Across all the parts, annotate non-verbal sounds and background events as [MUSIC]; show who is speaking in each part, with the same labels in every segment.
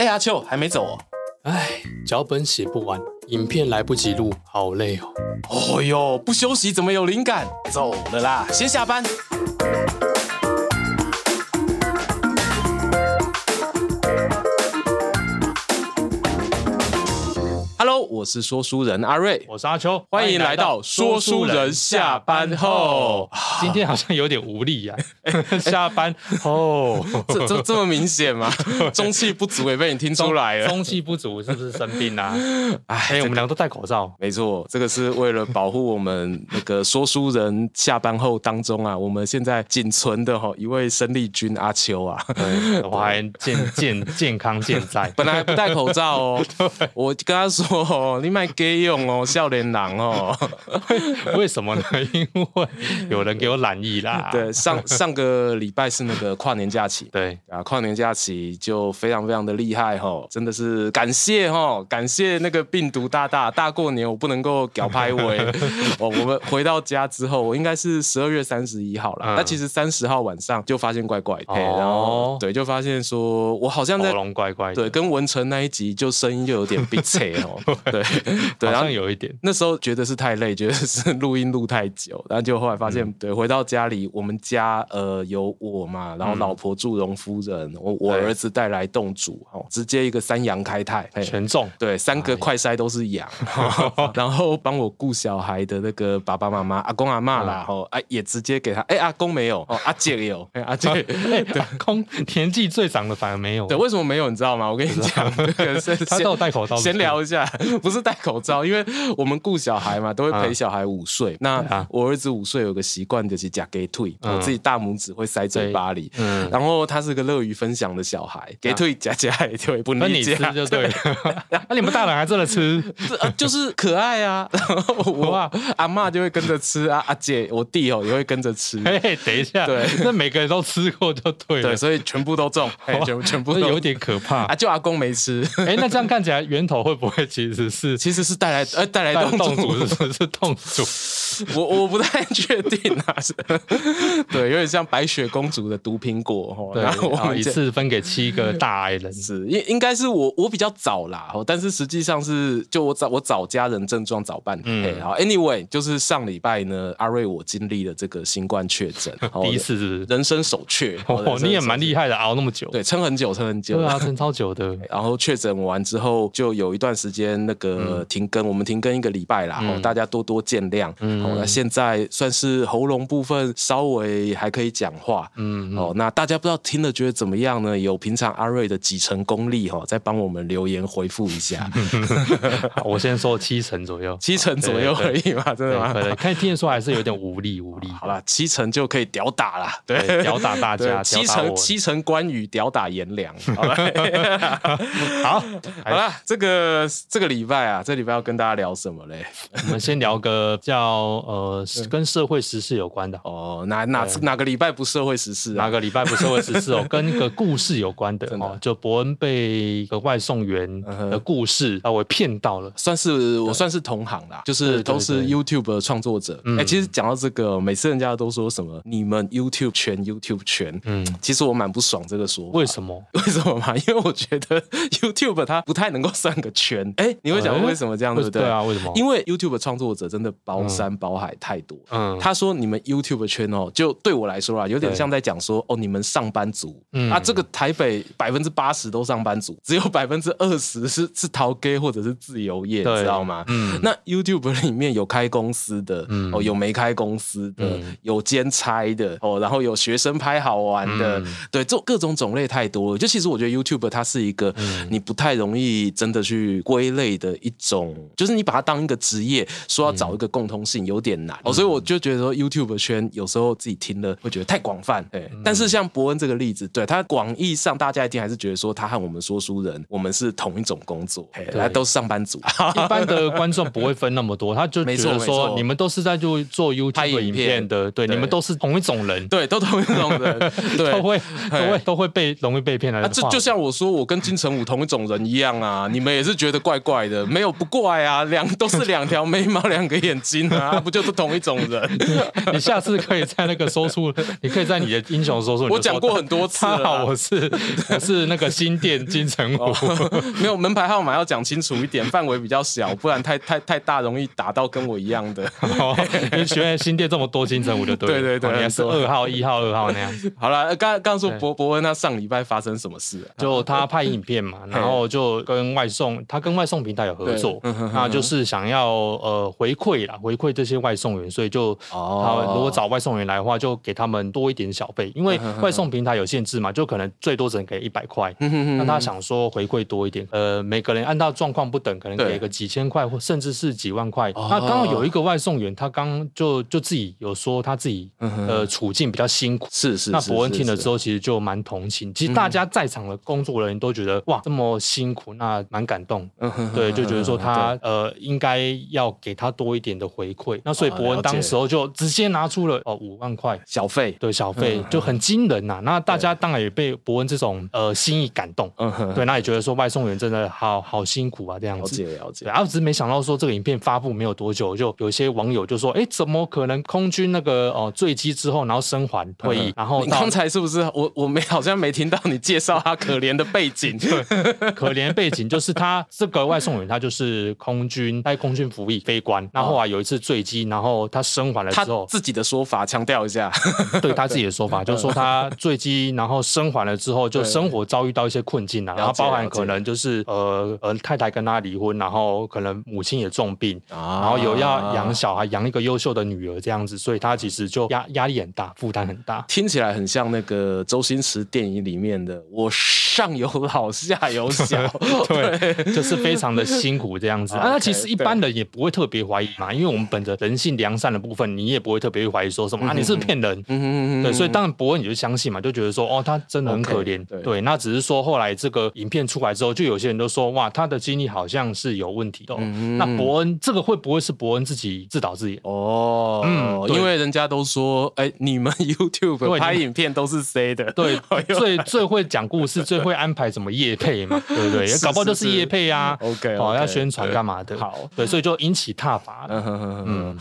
Speaker 1: 哎，阿秋还没走哦。
Speaker 2: 哎，脚本写不完，影片来不及录，好累哦。
Speaker 1: 哦哟，不休息怎么有灵感？走了啦，先下班。我是说书人阿瑞，
Speaker 2: 我是阿秋，
Speaker 1: 欢迎来到说书人下班后。
Speaker 2: 今天好像有点无力呀、啊，[LAUGHS] 下班后
Speaker 1: 这这这么明显吗？[LAUGHS] 中气不足也被你听出来了。
Speaker 2: 中气不足是不是生病啦、啊？[LAUGHS] 哎、欸，我们两个都戴口罩，
Speaker 1: 没错，这个是为了保护我们那个说书人下班后当中啊，我们现在仅存的哈一位生力军阿秋啊，
Speaker 2: 我还健健健康健在，
Speaker 1: 本来不戴口罩哦，我跟他说。哦，你卖给用哦，笑脸郎哦。[LAUGHS]
Speaker 2: 为什么呢？[LAUGHS] 因为有人给我染疫啦。
Speaker 1: 对，上上个礼拜是那个跨年假期。
Speaker 2: 对
Speaker 1: 啊，跨年假期就非常非常的厉害哈，真的是感谢哈，感谢那个病毒大大大过年我不能够搞拍尾 [LAUGHS] 哦。我们回到家之后，我应该是十二月三十一号了，但其实三十号晚上就发现怪怪的，然后对，就发现说我好像在
Speaker 2: 喉咙怪怪的，
Speaker 1: 对，跟文成那一集就声音就有点鼻塞哦。对对，[LAUGHS]
Speaker 2: 好像有一点。
Speaker 1: 那时候觉得是太累，觉得是录音录太久，然后就后来发现，嗯、对，回到家里，我们家呃有我嘛，然后老婆祝融夫人，我、嗯、我儿子带来洞主，哦，直接一个三羊开泰，
Speaker 2: 全中，
Speaker 1: 对，三个快筛都是羊，哎、[LAUGHS] 然后帮我顾小孩的那个爸爸妈妈、阿公阿妈啦，哦，哎，也直接给他，哎，阿公没有，哦，[LAUGHS] 阿姐有，哎，阿姐，哎，
Speaker 2: 对，阿公年纪最长的反而没有，
Speaker 1: 对，为什么没有？你知道吗？我跟你讲，
Speaker 2: 他都有戴口罩，
Speaker 1: 闲聊一下。不是戴口罩，因为我们顾小孩嘛，都会陪小孩午睡。那我儿子午睡有个习惯，就是夹给退，我自己大拇指会塞嘴巴里。嗯然后他是个乐于分享的小孩，给退夹夹也退，不
Speaker 2: 分你吃就对了。那 [LAUGHS] 你们大人还真的吃？
Speaker 1: 就是可爱啊。[LAUGHS] 然后我阿妈就会跟着吃啊，阿姐我弟哦也会跟着吃。[LAUGHS]
Speaker 2: 嘿，等一下，对，那每个人都吃过就对了。
Speaker 1: 对，所以全部都中，全全部都
Speaker 2: 有点可怕
Speaker 1: 啊。就阿公没吃。
Speaker 2: 哎，那这样看起来源头会不会其实是？
Speaker 1: 其实是带来呃带来动主，[LAUGHS]
Speaker 2: 是是冻煮，
Speaker 1: 我我不太确定啊，是，[LAUGHS] 对，有点像白雪公主的毒苹果，
Speaker 2: 然后我一次分给七个大爱人，
Speaker 1: 是应应该是我我比较早啦，但是实际上是就我早我早家人症状早半天，好，anyway，就是上礼拜呢，阿瑞我经历了这个新冠确诊，[LAUGHS]
Speaker 2: 第一次是
Speaker 1: 人生首确，
Speaker 2: 哦，你也蛮厉害的，熬那么久，
Speaker 1: 对，撑很久，撑很久，
Speaker 2: 对啊，[LAUGHS] 撑超久的，
Speaker 1: 然后确诊完之后就有一段时间那个。停更，我们停更一个礼拜啦，嗯、大家多多见谅。嗯，那现在算是喉咙部分稍微还可以讲话。嗯，哦，那大家不知道听了觉得怎么样呢？有平常阿瑞的几成功力哈，再帮我们留言回复一下。[LAUGHS]
Speaker 2: 我先说七成左右，
Speaker 1: 七成左右而已嘛，真的吗？
Speaker 2: 看听得出还是有点无力，无力。
Speaker 1: 好了，七成就可以屌打了，对，
Speaker 2: 屌打大家。
Speaker 1: 七成七成关羽屌打颜良。[LAUGHS] 好了，
Speaker 2: 好，[LAUGHS]
Speaker 1: 好了，这个这个礼拜啊。这礼拜要跟大家聊什么嘞？
Speaker 2: 我们先聊个叫呃跟社会时事有关的
Speaker 1: 哦。哪哪哪个礼拜不社会时事？
Speaker 2: 哪个礼拜不社会时事哦？[LAUGHS] 跟一个故事有关的哦，就伯恩被一个外送员的故事啊，我骗到了，
Speaker 1: 算是我算是同行啦，就是都是 YouTube 的创作者。哎，其实讲到这个，每次人家都说什么你们 YouTube 圈 YouTube 圈，嗯，其实我蛮不爽这个说法。
Speaker 2: 为什么？[LAUGHS]
Speaker 1: 为什么嘛？[LAUGHS] 因为我觉得 YouTube 它不太能够算个圈。哎，你会讲为什么？这样对不对？
Speaker 2: 对啊，为什么？
Speaker 1: 因为 YouTube 创作者真的包山包海太多。嗯，他说你们 YouTube 圈哦，就对我来说啊，有点像在讲说哦，你们上班族。嗯。啊，这个台北百分之八十都上班族，[LAUGHS] 只有百分之二十是是逃 gay 或者是自由业，你知道吗？嗯，那 YouTube 里面有开公司的，嗯。哦，有没开公司的，有兼差的，哦，然后有学生拍好玩的，对，这各种种类太多了。就其实我觉得 YouTube 它是一个你不太容易真的去归类的一种。种就是你把它当一个职业，说要找一个共通性有点难。哦，所以我就觉得说 YouTube 圈有时候自己听了会觉得太广泛，对。但是像伯恩这个例子，对他广义上大家一定还是觉得说他和我们说书人，我们是同一种工作，来都是上班族。[LAUGHS]
Speaker 2: 一般的观众不会分那么多，他就 [LAUGHS] 觉得说你们都是在做做 YouTube 影片的，对，你们都是同一种人，
Speaker 1: 对，都同一种人，[LAUGHS] 对，
Speaker 2: 都会都会都会被容易被骗来。
Speaker 1: 这就像我说我跟金城武同一种人一样啊，你们也是觉得怪怪的，没有。不怪啊，两都是两条眉毛，两个眼睛啊，那不就是同一种人？[LAUGHS]
Speaker 2: 你下次可以在那个说出，你可以在你的英雄说出，
Speaker 1: 我讲过很多次了。
Speaker 2: 好，我是 [LAUGHS] 我是那个新店金城武，
Speaker 1: 没有门牌号码要讲清楚一点，范围比较小，不然太太太大，容易打到跟我一样的。[LAUGHS]
Speaker 2: 因为学院新店这么多金城武的，对
Speaker 1: 对对，
Speaker 2: 你还是二号、一号、二号那样。
Speaker 1: 好了，刚刚说博博恩他上礼拜发生什么事？
Speaker 2: 就他拍影片嘛，然后就跟外送，他跟外送平台有合作，那就是想要呃回馈啦，回馈这些外送员，所以就他如果找外送员来的话，就给他们多一点小费，因为外送平台有限制嘛，就可能最多只能给一百块。那他想说回馈多一点，呃，每个人按照状况不等，可能给个几千块或甚至是几万块。那刚好有一个外送员，他刚就就自己有说他自己呃处境比较辛苦，
Speaker 1: 是是。
Speaker 2: 那伯恩听了之后，其实就蛮同情。其实大家在场的工作人员都觉得哇，这么辛苦，那蛮感动。对，就觉得说他呃应该要给他多一点的回馈。那所以博恩当时候就直接拿出了哦五万块小费，对小费就很惊人呐。那大家当然也被博恩这种呃心意感动。对，那也觉得说外送员真的好好辛苦啊这样子。
Speaker 1: 了解了解。
Speaker 2: 然后只是没想到说这个影片发布没有多久，就有些网友就说，哎，怎么可能空军那个哦坠机之后，然后生还退役，然后
Speaker 1: 你刚才是不是我我没好像没听到你介绍他可怜的背景？
Speaker 2: 对，可怜背景就是他这个外送员，他就是空军在空军服役飞官，那后来有一次坠机，然后他生还了之后，
Speaker 1: 自己的说法强调一下，[LAUGHS]
Speaker 2: 对他自己的说法 [LAUGHS] 就是说他坠机，然后生还了之后，就生活遭遇到一些困境啊，然后包含可能就是呃呃太太跟他离婚，然后可能母亲也重病，然后有要养小孩，养一个优秀的女儿这样子，所以他其实就压压力很大，负担很大，
Speaker 1: 听起来很像那个周星驰电影里面的我上有老下有小，[LAUGHS]
Speaker 2: 对，就是非常的辛苦这样子。那其实一般人也不会特别怀疑嘛，因为我们本着人性良善的部分，你也不会特别怀疑说什么啊，你是骗人，嗯对，所以当然伯恩你就相信嘛，就觉得说哦，他真的很可怜，对，那只是说后来这个影片出来之后，就有些人都说哇，他的经历好像是有问题的。那伯恩这个会不会是伯恩自己自导自演？
Speaker 1: 哦，嗯，因为人家都说，哎，你们 [LAUGHS] YouTube 拍影片都是 C 的？
Speaker 2: 对，[LAUGHS] 最最会讲故事，[LAUGHS] 最会安排什么夜配嘛，对不对？也搞不好就是夜配啊。
Speaker 1: OK，
Speaker 2: 好，要宣传干嘛的？好，对，所以就引起挞伐。嗯。
Speaker 1: 그런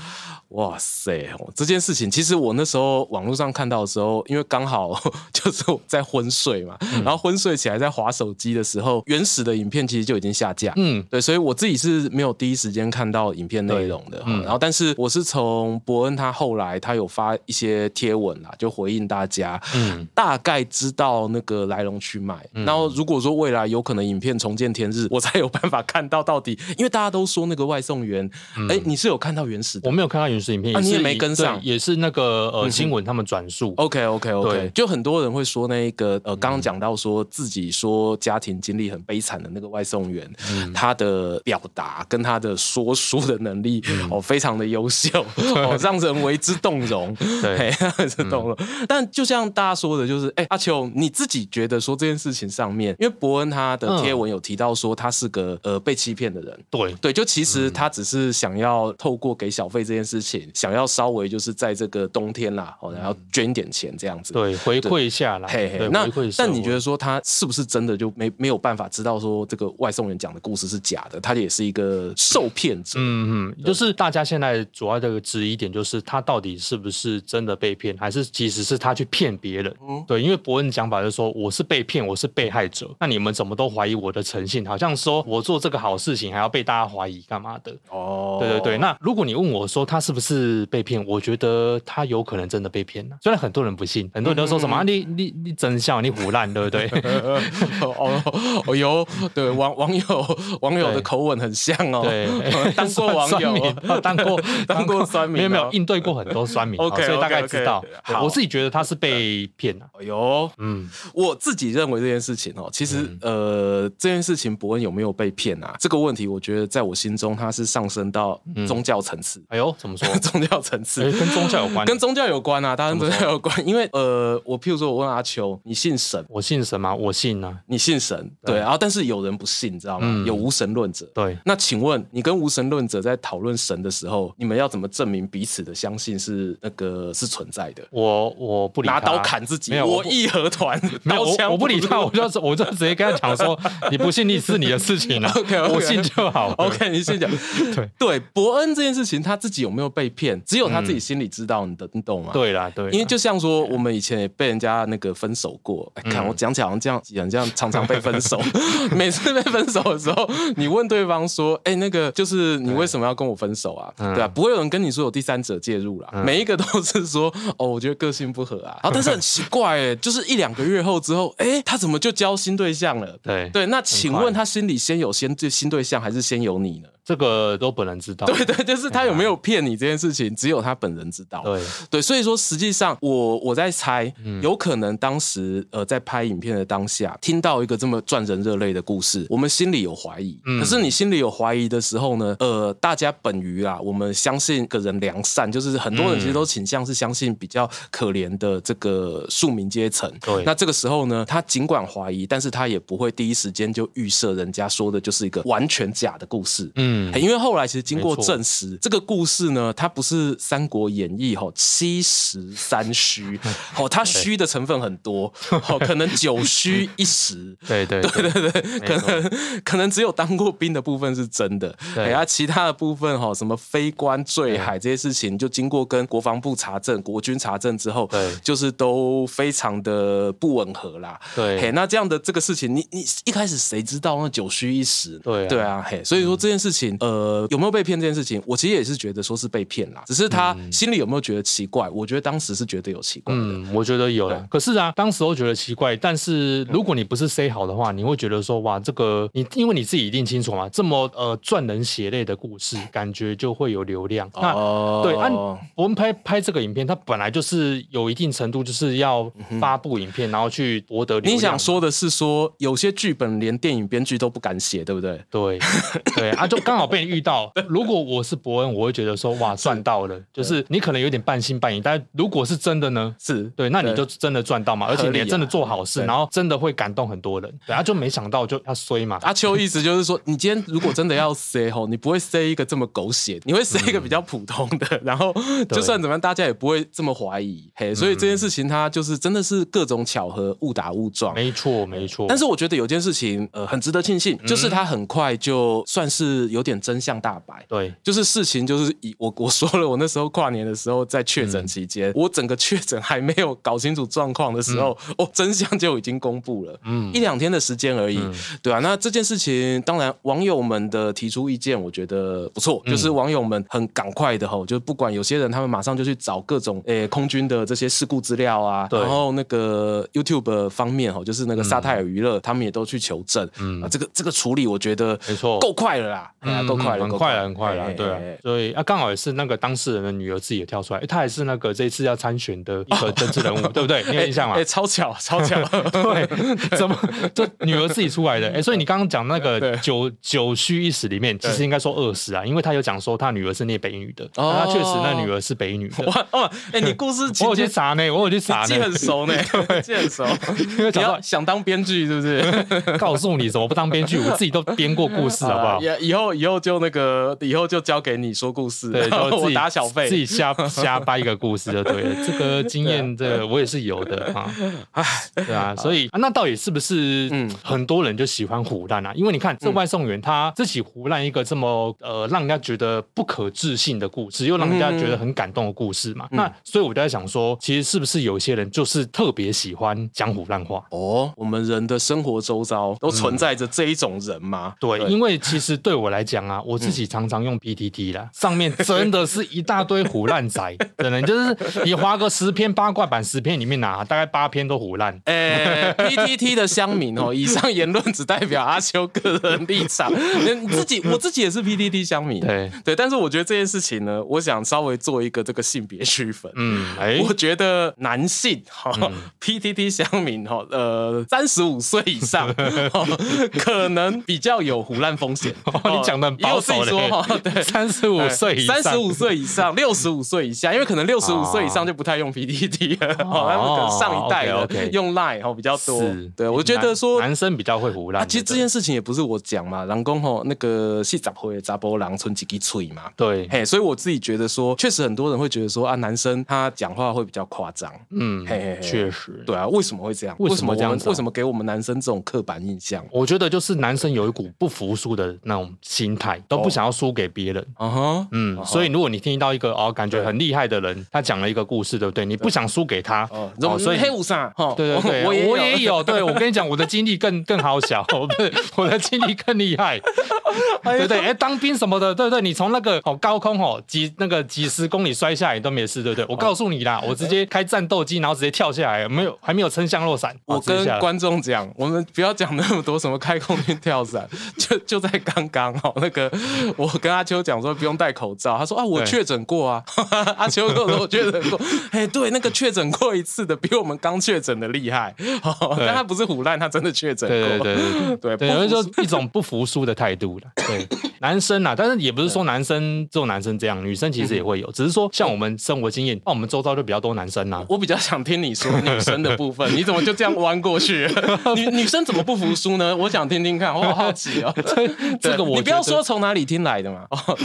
Speaker 1: 哇塞！这件事情其实我那时候网络上看到的时候，因为刚好 [LAUGHS] 就是我在昏睡嘛，嗯、然后昏睡起来在划手机的时候，原始的影片其实就已经下架。嗯，对，所以我自己是没有第一时间看到影片内容的。嗯，然后但是我是从伯恩他后来他有发一些贴文啦，就回应大家，嗯，大概知道那个来龙去脉。嗯、然后如果说未来有可能影片重见天日，[LAUGHS] 我才有办法看到到底，因为大家都说那个外送员，哎、嗯，你是有看到原始的？
Speaker 2: 我没有看到原始。是影片，
Speaker 1: 啊，你也没跟上，
Speaker 2: 也是那个呃新闻他们转述。
Speaker 1: OK OK OK，就很多人会说那个呃，刚刚讲到说自己说家庭经历很悲惨的那个外送员，他的表达跟他的说书的能力哦，非常的优秀，[LAUGHS] 哦，让人为之动容，[LAUGHS] 对，是动容。但就像大家说的，就是哎，阿秋你自己觉得说这件事情上面，因为伯恩他的贴文有提到说他是个呃被欺骗的人，
Speaker 2: 对。
Speaker 1: 对，就其实他只是想要透过给小费这件事情。想要稍微就是在这个冬天啦，哦，然后捐一点钱这样子，
Speaker 2: 对，回馈下来。嘿嘿，
Speaker 1: 那但你觉得说他是不是真的就没没有办法知道说这个外送员讲的故事是假的？他也是一个受骗者。
Speaker 2: 嗯嗯，就是大家现在主要的质疑点就是他到底是不是真的被骗，还是其实是他去骗别人？嗯，对，因为伯恩讲法就是说我是被骗，我是被害者。那你们怎么都怀疑我的诚信？好像说我做这个好事情还要被大家怀疑干嘛的？哦，对对对。那如果你问我说他是不是？是被骗，我觉得他有可能真的被骗了。虽然很多人不信，很多人都说什么、啊、你你你真笑，你胡烂，对不对？[LAUGHS]
Speaker 1: 哦哦哟，对网网友网友的口吻很像哦。对，[LAUGHS] 当过网友，
Speaker 2: 当过 [LAUGHS]
Speaker 1: 当过酸民，
Speaker 2: 没有没有应对过很多酸民，OK，所以大概知道。好我自己觉得他是被骗了。
Speaker 1: 哎呦，嗯，我自己认为这件事情哦，其实呃，这件事情伯恩有没有被骗啊？这个问题，我觉得在我心中，它是上升到宗教层次。
Speaker 2: 哎呦，怎么说？[LAUGHS]
Speaker 1: 宗教层次，
Speaker 2: 跟宗教有关，
Speaker 1: 跟宗教有关啊，当然宗教有关。因为呃，我譬如说，我问阿秋，你信神？
Speaker 2: 我信神吗？我信啊。
Speaker 1: 你信神？对。然后，但是有人不信，你知道吗？有无神论者。
Speaker 2: 对。
Speaker 1: 那请问，你跟无神论者在讨论神的时候，你们要怎么证明彼此的相信是那个是存在的？
Speaker 2: 我我不理，
Speaker 1: 拿刀砍自己，我义和团，刀枪
Speaker 2: 我不理他，我我就我就直接跟他讲说，[LAUGHS] 你不信你是你的事情啊，[LAUGHS] OK，我信就好
Speaker 1: ，OK，你信讲。对对，伯恩这件事情他自己有没有被骗，只有他自己心里知道，你的你懂吗？
Speaker 2: 对啦，对，
Speaker 1: 因为就像说我们以前也被人家那个分手过，哎看我讲起来好像这样讲这样常常被分手，[LAUGHS] 每次被分手的时候，你问对方说，哎，那个就是你为什么要跟我分手啊？对啊，不会有人跟你说有第三者介入啦，每一个都是说，哦，我觉得个性不合啊，然 [LAUGHS] 后但是很奇怪哎，就是一两个月后之后，哎，他怎么就交新对象了？对对，那请问他心里先有先对新对象，还是先有你呢？
Speaker 2: 这个都本人知道。
Speaker 1: 对对，就是他有没有骗你这件事情，只有他本人知道。
Speaker 2: 对
Speaker 1: 对，所以说实际上我我在猜，有可能当时呃在拍影片的当下，听到一个这么赚人热泪的故事，我们心里有怀疑。可是你心里有怀疑的时候呢，呃，大家本于啊，我们相信个人良善，就是很多人其实都倾向是相信比较可怜的这个庶民阶层。对。那这个时候呢，他尽管怀疑，但是他也不会第一时间就预设人家说的就是一个完全假的故事。嗯。因为后来其实经过证实，这个故事呢，它不是《三国演义》吼七十三虚，[LAUGHS] 哦，它虚的成分很多，哦，可能九虚一实，
Speaker 2: 对对对。对 [LAUGHS] 对，
Speaker 1: 可能可能只有当过兵的部分是真的，哎呀，其他的部分哈，什么非官坠海这些事情，就经过跟国防部查证、国军查证之后，对，就是都非常的不吻合啦，对，嘿，那这样的这个事情，你你一开始谁知道那九虚一实？对对啊，嘿，所以说这件事情。呃，有没有被骗这件事情，我其实也是觉得说是被骗啦，只是他心里有没有觉得奇怪？我觉得当时是觉得有奇怪的。
Speaker 2: 嗯，我觉得有。可是啊，当时都觉得奇怪，但是如果你不是 say 好的话，你会觉得说哇，这个你因为你自己一定清楚嘛，这么呃赚人血泪的故事，感觉就会有流量。那对，按我们拍拍这个影片，它本来就是有一定程度，就是要发布影片，然后去博得流量。
Speaker 1: 你想说的是说，有些剧本连电影编剧都不敢写，对不对？
Speaker 2: 对，对啊，就刚。好被你遇到，[LAUGHS] 如果我是伯恩，我会觉得说哇赚到了，就是你可能有点半信半疑，但如果是真的呢？是对，那你就真的赚到嘛，而且你也真的做好事，然后真的会感动很多人。对他，就没想到就他衰嘛。
Speaker 1: 阿秋意思就是说，你今天如果真的要塞吼，你不会塞一个这么狗血，你会塞一个比较普通的，然后就算怎么样，大家也不会这么怀疑。嘿，所以这件事情它就是真的是各种巧合，误打误撞。
Speaker 2: 没错，没错。
Speaker 1: 但是我觉得有件事情呃很值得庆幸，就是他很快就算是有点。真相大白，
Speaker 2: 对，
Speaker 1: 就是事情就是以我我说了，我那时候跨年的时候在确诊期间，嗯、我整个确诊还没有搞清楚状况的时候，嗯、哦，真相就已经公布了，嗯，一两天的时间而已，嗯、对啊，那这件事情，当然网友们的提出意见，我觉得不错，嗯、就是网友们很赶快的吼，就是不管有些人他们马上就去找各种诶、欸、空军的这些事故资料啊，对。然后那个 YouTube 方面吼，就是那个沙泰尔娱乐，他们也都去求证，嗯，啊，这个这个处理我觉得没错，够快了啦，嗯。都快了，
Speaker 2: 很快了，很快了，对啊，所以啊，刚好也是那个当事人的女儿自己也跳出来，她也是那个这一次要参选的一个政治人物，对不对？你有印象吗？
Speaker 1: 哎，超巧，超巧，[LAUGHS]
Speaker 2: 对，怎么这女儿自己出来的？哎，所以你刚刚讲那个九九虚一实里面，其实应该说二十啊，因为他有讲说他女儿是念北一女的，他确实那女儿是北一女的。哇哦，哎，你故事 [LAUGHS]
Speaker 1: 我有去查呢，我有去查呢，记很熟呢，[LAUGHS] 记很熟。因为你要想当编剧是不是？
Speaker 2: 告诉你怎么不当编剧，我自己都编过故事，好不好？
Speaker 1: 以后以后。就那个以后就交给你说故事，对，就 [LAUGHS] 自己打小费，
Speaker 2: 自己瞎瞎掰一个故事就对了。这个 [LAUGHS] 经验，这个我也是有的啊。哎，对啊，所以那到底是不是嗯很多人就喜欢胡乱啊？因为你看这外送员他自己胡乱一个这么呃让人家觉得不可置信的故事，又让人家觉得很感动的故事嘛。那所以我就在想说，其实是不是有些人就是特别喜欢讲胡乱话？
Speaker 1: 哦，我们人的生活周遭都存在着这一种人吗？
Speaker 2: 对，因为其实对我来讲。啊，我自己常常用 PTT 啦，上面真的是一大堆虎烂仔，[LAUGHS] 可能就是你划个十篇八卦版，十篇里面拿大概八篇都虎烂。[LAUGHS]
Speaker 1: 哎，PTT 的乡民哦，[LAUGHS] 以上言论只代表阿修个人立场，你自己我自己也是 PTT 乡民，对对，但是我觉得这件事情呢，我想稍微做一个这个性别区分。嗯，哎，我觉得男性哈 PTT 乡民哈，呃，三十五岁以上可能比较有虎烂风险。你讲。
Speaker 2: 讲的很保守的，对，三十五岁以上，
Speaker 1: 五岁以上，六十五岁以下，因为可能六十五岁以上就不太用 PDD 了，哦，他们可能上一代的用 Line 哦比较多。对，我觉得说
Speaker 2: 男生比较会胡乱。
Speaker 1: 其实这件事情也不是我讲嘛，狼公吼那个是杂货杂波郎存几滴嘴嘛，
Speaker 2: 对，
Speaker 1: 嘿，所以我自己觉得说，确实很多人会觉得说啊，男生他讲话会比较夸张，
Speaker 2: 嗯，嘿，确实，
Speaker 1: 对啊，为什么会这样？为什么这样？为什么给我们男生这种刻板印象？
Speaker 2: 我觉得就是男生有一股不服输的那种心态，都不想要输给别人。嗯哼，嗯，所以如果你听到一个哦感觉很厉害的人，他讲了一个故事，对不对？你不想输给他，
Speaker 1: 哦，所以黑五三，
Speaker 2: 对对对，我我也有，对我跟你讲，我的经历更更好小，[LAUGHS] 对我的经历更厉害，[LAUGHS] 对对，哎，当兵什么的，对不对，你从那个哦高空哦几那个几十公里摔下来都没事，对不对？我告诉你啦，我直接开战斗机，然后直接跳下来，没有还没有撑降落伞。
Speaker 1: 我跟观众讲，我们不要讲那么多什么开空军跳伞，[LAUGHS] 就就在刚刚哦，那个我跟阿秋讲说不用戴口罩，他说啊我确诊过啊，[LAUGHS] 阿秋跟我说我确诊过，哎对，那个确诊过一次的比我们刚确诊的厉害，但他不是唬烂，他真的确诊过，对对
Speaker 2: 对对对，有就一种不服输的态度了，对，男生啊，但是也不是说男生只有男生这样，女生其实也会有，只是说像我们生活经验，那我们周遭就比较多男生啊，
Speaker 1: 我比较想听你说女生的部分，你怎么就这样弯过去？女女生怎么不服输呢？我想听听看，我好好奇哦。[LAUGHS] 这个我你不要说从哪里听来的嘛。哦，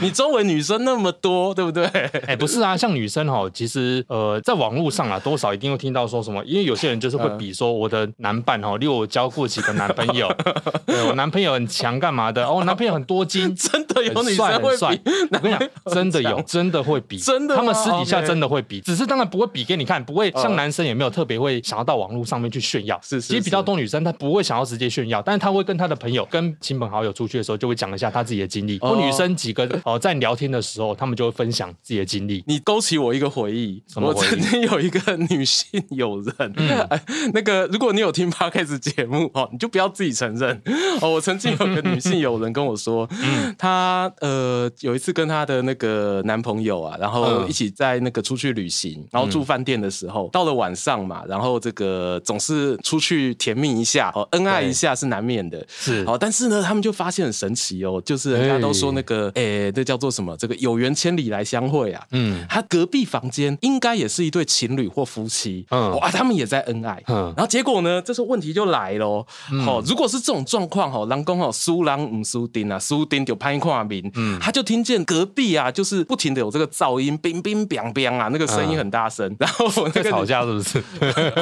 Speaker 1: 你周围女生那么多，对不对？
Speaker 2: 哎，不是啊，像女生哈，其实呃，在网络上啊，多少一定会听到说什么，因为有些人就是会比说我的男伴哈，例如我交过几个男朋友，[LAUGHS] 对我男朋友很强干嘛的？哦，我男朋友很多金，[LAUGHS]
Speaker 1: 真的有女生会比？
Speaker 2: 我跟你讲，真的有，真的会比，
Speaker 1: 真的，
Speaker 2: 他们私底下真的会比，只是当然不会比给你看，不会像男生也没有特别会想要到网络上面去炫耀。是，其实比较多女生她不会想要直接炫耀，但是她会跟她的朋友、跟亲朋好友出去的时候，就会讲一下她自己的经历。或女生几个哦，在聊天的时候，他们就会分享自己的经历。
Speaker 1: 你勾起我一个回忆，我曾经有一个女性友人，那个如果你有听 Podcast 节目哦，你就不要自己承认哦。我曾经有个女性友人跟我说，她呃有一次跟她的那个男朋友啊，然后一起在那个出去旅行，然后住饭店的时候，到了晚上嘛，然后这个总是出去甜蜜一下哦，恩爱一下是难免的，是哦。但是呢，他们就发现很神奇哦，就是人家都说那个，哎，这叫做什么？这个有缘千里来相会啊。嗯，他隔壁房间应该也是一对情侣或夫妻。嗯，哇，他们也在恩爱。嗯，然后结果呢，这时候问题就来了。哦，如果是这种状况，哈，狼公哦，输人唔输丁啊，输丁就歹看面。嗯，他就听见隔壁啊，就是不停的有这个噪音，乒乒乓乓啊，那个声音很大声。然后我那个
Speaker 2: 吵架是不是？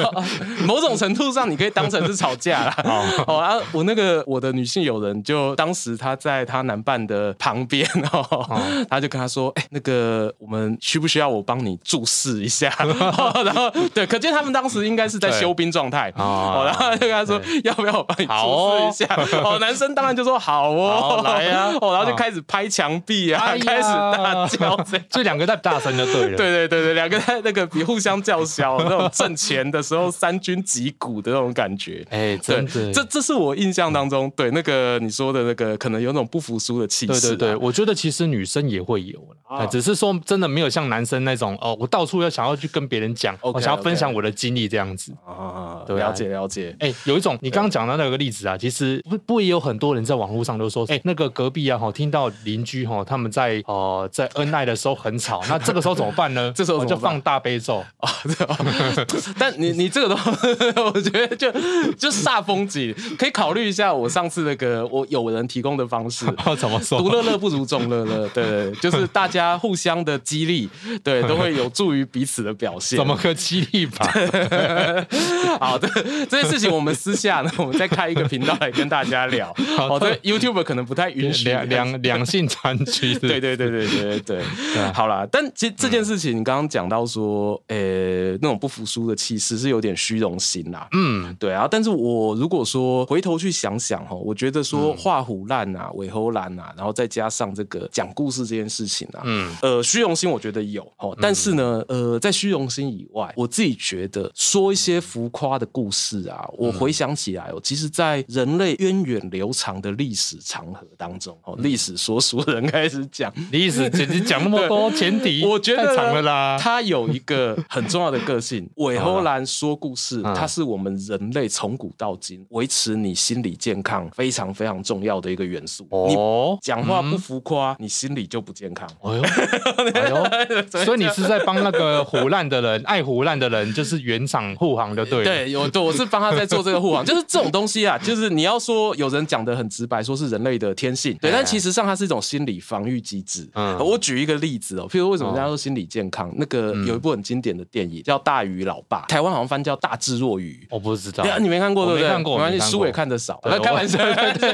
Speaker 2: [LAUGHS]
Speaker 1: 某种程度上，你可以当成是吵架啦。[LAUGHS] 哦啊，我那个我的女性友人，就当时她在她男伴的旁边哦，她就跟他说：“哎，那个我们需不需要我帮你注视一下？” [LAUGHS] 然后对，可见他们当时应该是在休兵状态。哦，然后就跟他说：“要不要我帮你注视一下？”哦，男生当然就说：“好哦，来呀。[LAUGHS] ”哦，然后就开始拍墙壁啊，开始大叫，
Speaker 2: 这两个在大声就对了。
Speaker 1: 对对对对，两个在那个比互相叫嚣那种挣钱的时候三军击鼓的那种感觉。哎，真的，这这是我印象当中对那个你说的那个可能有那种不服输的气势。
Speaker 2: 对对对，我觉得其实女生也会有了，只是说真的没有像男生那种哦，我到处要想要去跟别人讲，我想要分享我的经历这样子。
Speaker 1: 啊，了解了解。
Speaker 2: 哎，有一种你刚刚讲到那个例子啊，其实不不也有很多人在网络上都说，哎，那个隔壁啊哈，听到邻居哈他们在哦在恩爱的时候很吵，[LAUGHS] 那这个时候怎么办呢？[LAUGHS]
Speaker 1: 这时候
Speaker 2: 就放大悲咒啊。[LAUGHS]
Speaker 1: 但你你这个都，我觉得就就煞风景，可以考虑一下我上次那个我有人提供的方式。
Speaker 2: 怎么说？
Speaker 1: 独乐乐不如众乐乐，对对，就是大家互相的激励，对，都会有助于彼此的表现。
Speaker 2: 怎么个激励法？
Speaker 1: 好的，这件事情我们私下呢，我们再开一个频道来跟大家聊。好的，YouTube 可能不太允许
Speaker 2: 两两两性专区。[LAUGHS]
Speaker 1: 对对对对对 [LAUGHS] 对，好啦，但其实这件事情你刚刚讲到说，呃，那种不服输的气势是有点虚荣心啦。嗯，对啊。但是我如果说回头去想想哦，我觉得说画虎烂啊，尾猴烂啊，然后再加上这个讲故事这件事情啊，嗯，呃，虚荣心我觉得有哦，但是呢，呃，在虚荣心以外，我自己觉得说一些浮夸的故事啊，我回想起来哦，其实，在人类源远流长的历史长河当中哦，历史说书人开始讲
Speaker 2: 历史，讲讲那么多前提，
Speaker 1: 我觉得
Speaker 2: 太长了啦。
Speaker 1: 他有一个很重要的个性，[LAUGHS] 韦侯兰说故事，它是我们人类从古到今维持你心理健康非常非常重要的一个元素。哦讲话不浮夸，你心理就不健康。[LAUGHS] 哎呦，
Speaker 2: 哎呦，所以你是在帮那个胡烂的人，爱胡烂的人，就是原厂护航的对。
Speaker 1: 对，有对，我是帮他在做这个护航，就是这种东西啊，就是你要说有人讲的很直白，说是人类的天性，对，但其实上它是一种心理防御机制。嗯，我举一个例子哦，譬如为什么人家说心理健康，那个有一部很经典的电影叫《大鱼老爸》，台湾好像翻叫《大智若愚》，
Speaker 2: 我不知道，
Speaker 1: 你没看过对不对？
Speaker 2: 没看过，
Speaker 1: 没关系，书也看得少，开玩笑，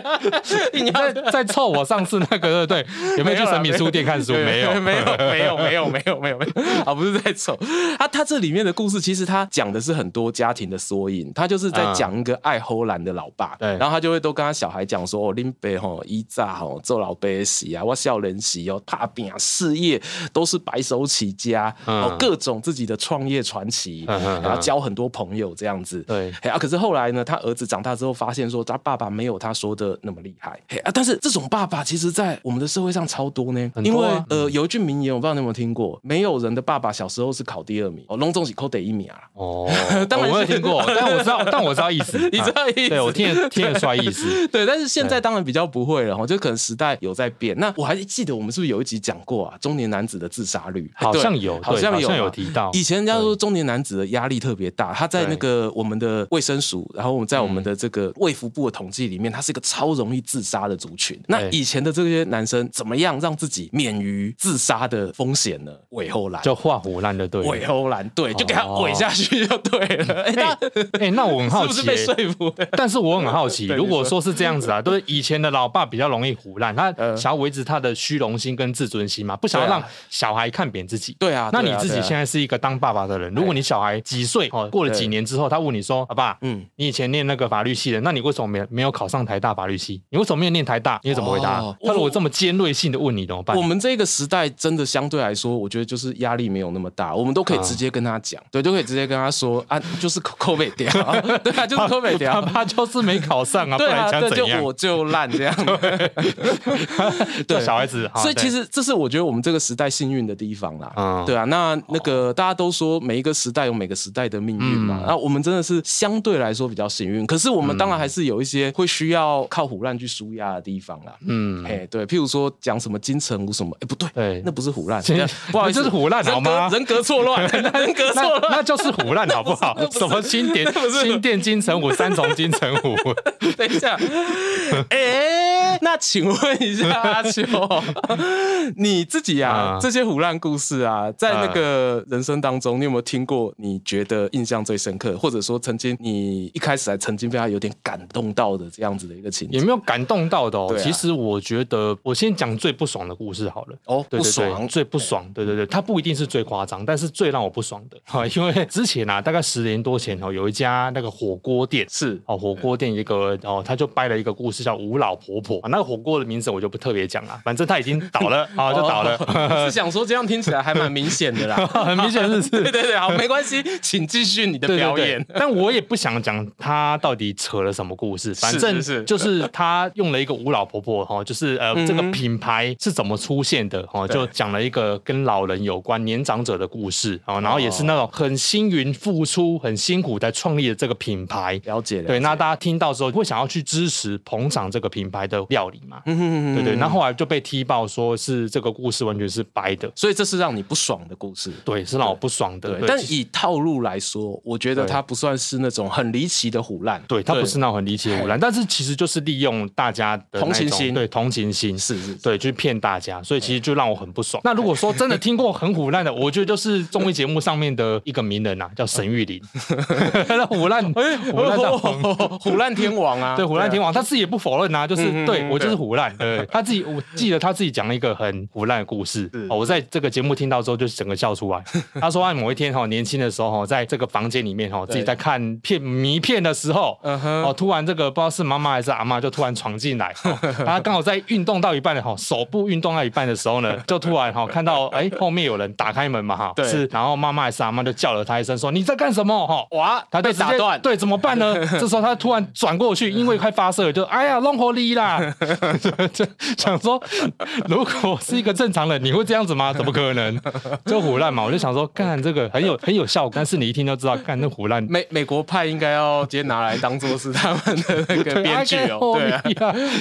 Speaker 1: [LAUGHS]
Speaker 2: 你在 [LAUGHS] 在凑我上次那个对不对？有没有去神秘书店看书？[LAUGHS] 没有，
Speaker 1: 没有，没有，没有，没有，没有，没有，啊，不是在凑。他他这里面的故事，其实他讲的是很多家庭的缩影，他就是在讲一个爱唬烂的老爸，对，然后他就会都跟他小孩讲说，哦，恁爸吼以早吼做老爸时啊，我少年时哦，打拼事业都是白手起家，哦，各种自己的创业传奇，然后交很多朋友这样子，对，啊，可是后来呢，他儿子长大之后发现说，他爸爸没有他说的那么厉害，啊，但是这种爸爸其实，在我们的社会上超多呢，因为。呃，有一句名言，我不知道你有没有听过，没有人的爸爸小时候是考第二名，哦，隆重是考第一名啊，哦，[LAUGHS]
Speaker 2: 当然我没有听过，但我知道，但我知道意思，[LAUGHS]
Speaker 1: 你知道意思，
Speaker 2: 对我听得听得出来意思，[LAUGHS]
Speaker 1: 对，但是现在当然比较不会了，哈，就可能时代有在变。那我还记得我们是不是有一集讲过啊？中年男子的自杀率
Speaker 2: 好像有，
Speaker 1: 好像有
Speaker 2: 有提到。
Speaker 1: 以前人家说中年男子的压力特别大，他在那个我们的卫生署，然后我们在我们的这个卫福部的统计里面，他是一个超容易自杀的族群。那以前的这些男生怎么样让自己免于自杀的风险呢？尾后兰
Speaker 2: 就画虎烂的对，
Speaker 1: 尾后兰对，就给他尾下去就对了。[LAUGHS] 哎，那
Speaker 2: 哎，那我很好奇，[LAUGHS]
Speaker 1: 是不是被说服？
Speaker 2: 但是我很好奇，[LAUGHS] 如果说是这样子啊，都是以前的老爸比较容易胡烂，他想要维持他的虚荣心跟自尊心嘛，不想要让小孩看扁自己。
Speaker 1: 对啊，
Speaker 2: 那你自己现在是一个当爸爸的人，如果你小孩几岁哦，过了几年之后，他问你说：“爸爸，嗯，你以前念那个法律系的，那你为什么没没有考上台大法律系？你为什么没有念台大？你怎么回答？”他说：“我这么尖锐性的问你怎么办？
Speaker 1: 我们这个时代真的相对来说，我觉得就是压力没有那么大，我们都可以直接跟他讲，对，都可以直接跟他说啊，就是扣背掉，[LAUGHS] 对啊，就是扣背掉，
Speaker 2: 他就是没考上啊，不然想怎样？
Speaker 1: 就我就烂这样，[LAUGHS]
Speaker 2: 对，小孩子。
Speaker 1: 所以其实这是我觉得我们这个时代幸运的地方啦，对啊，那那个大家都说每一个时代有每个时代的命运嘛，那我们真的是相对来说比较幸运，可是我们当然还是有一些会需要靠唬烂去舒压的地方啦，嗯，哎，对，譬如说讲什么金城武什么，哎，不对，对，那不是唬烂，[LAUGHS]
Speaker 2: 不好意思，这是唬烂好吗？
Speaker 1: 人格错乱，[LAUGHS] 人格错乱，
Speaker 2: 那就是唬烂好不好？什么新点新店金城武，三重金城武？
Speaker 1: 等一下，哎，那请问一下 [LAUGHS] 阿秋，你自己啊，这些唬烂故事啊，在那个人生当中，你有没有听过？你觉得印象最深刻，或者说曾经你一开始还曾经被他有点感动到的这样子的一个情节？
Speaker 2: 有没有感动到的？哦，其实我觉得，我先讲最不爽的故事好了。哦，不爽，最不爽，对对对，他不一定是最夸张，但是最让我不爽的，因为 [LAUGHS] 之前啊，大概十年多前哦，有一家那个火锅店是哦，火锅店一个哦，他就掰了一个故事叫吴老婆婆，那个火锅的名字我就不特别讲了，反正他已经倒了 [LAUGHS] 啊，就倒了。[LAUGHS]
Speaker 1: 是想说这样听起来还蛮明显的啦，[LAUGHS]
Speaker 2: 很明显是是，
Speaker 1: 对对对，好，没关系，请继续你的表演。
Speaker 2: 但我也不想讲他到底扯了什么故事，反正是就是他用了一个吴老婆婆哈，就是呃这个品牌是怎么出现的哈，就讲了一个跟老人有关年长者的故事啊，然后也是那种很辛耘付出、很辛苦在创立的这个品牌。
Speaker 1: 了解，
Speaker 2: 对，那大家听到之后会想要去支持捧场这个品牌的料理嘛？对对，那后来就被踢爆说是这个故事完全是掰的，
Speaker 1: 所以这是让你不爽的故事。
Speaker 2: 对，是让我不爽的。
Speaker 1: 但以套路来说，我觉得它不算是那种很离奇的唬烂。
Speaker 2: 对，它不是那种很离奇的唬烂，但是其实就是利用大家的
Speaker 1: 同情心，
Speaker 2: 对，同情心
Speaker 1: 是是，
Speaker 2: 对，去骗大家，所以其实就让我很不爽。那如果说真的听过很唬烂的，我觉得就是综艺节目上面的一个名人啊，叫沈玉琳。[LAUGHS] 那唬烂，唬烂，
Speaker 1: 虎烂天王啊！
Speaker 2: 对，虎烂天王，他自己也不否认啊，就是对我就是胡烂。对，他自己，我记得他自己讲了一个很胡烂的故事。我在这个节目听到之后，就整个笑出来。[LAUGHS] 他说，他某一天哈，年轻的时候哈，在这个房间里面哈，自己在看片迷片的时候，哦，突然这个不知道是妈妈还是阿妈，就突然闯进来。[LAUGHS] 他刚好在运动到一半的哈，手部运动到一半的时候呢，就突然哈看到哎后面有人打开门嘛哈，是，然后妈妈还是阿妈就叫了他一声说，你在干什么哈？哇，他被打断，对，怎么办呢？[LAUGHS] 这时候他突然转过去，因为快发射了，就哎呀，弄火力啦，[LAUGHS] 就想说，如果我是一个正常人，你会这样子吗？怎么可能？就胡乱嘛！我就想说，干这个很有很有效果，但是你一听就知道，干那胡乱。
Speaker 1: 美美国派应该要直接拿来当做是他们的那个 [LAUGHS] 编剧哦。对啊，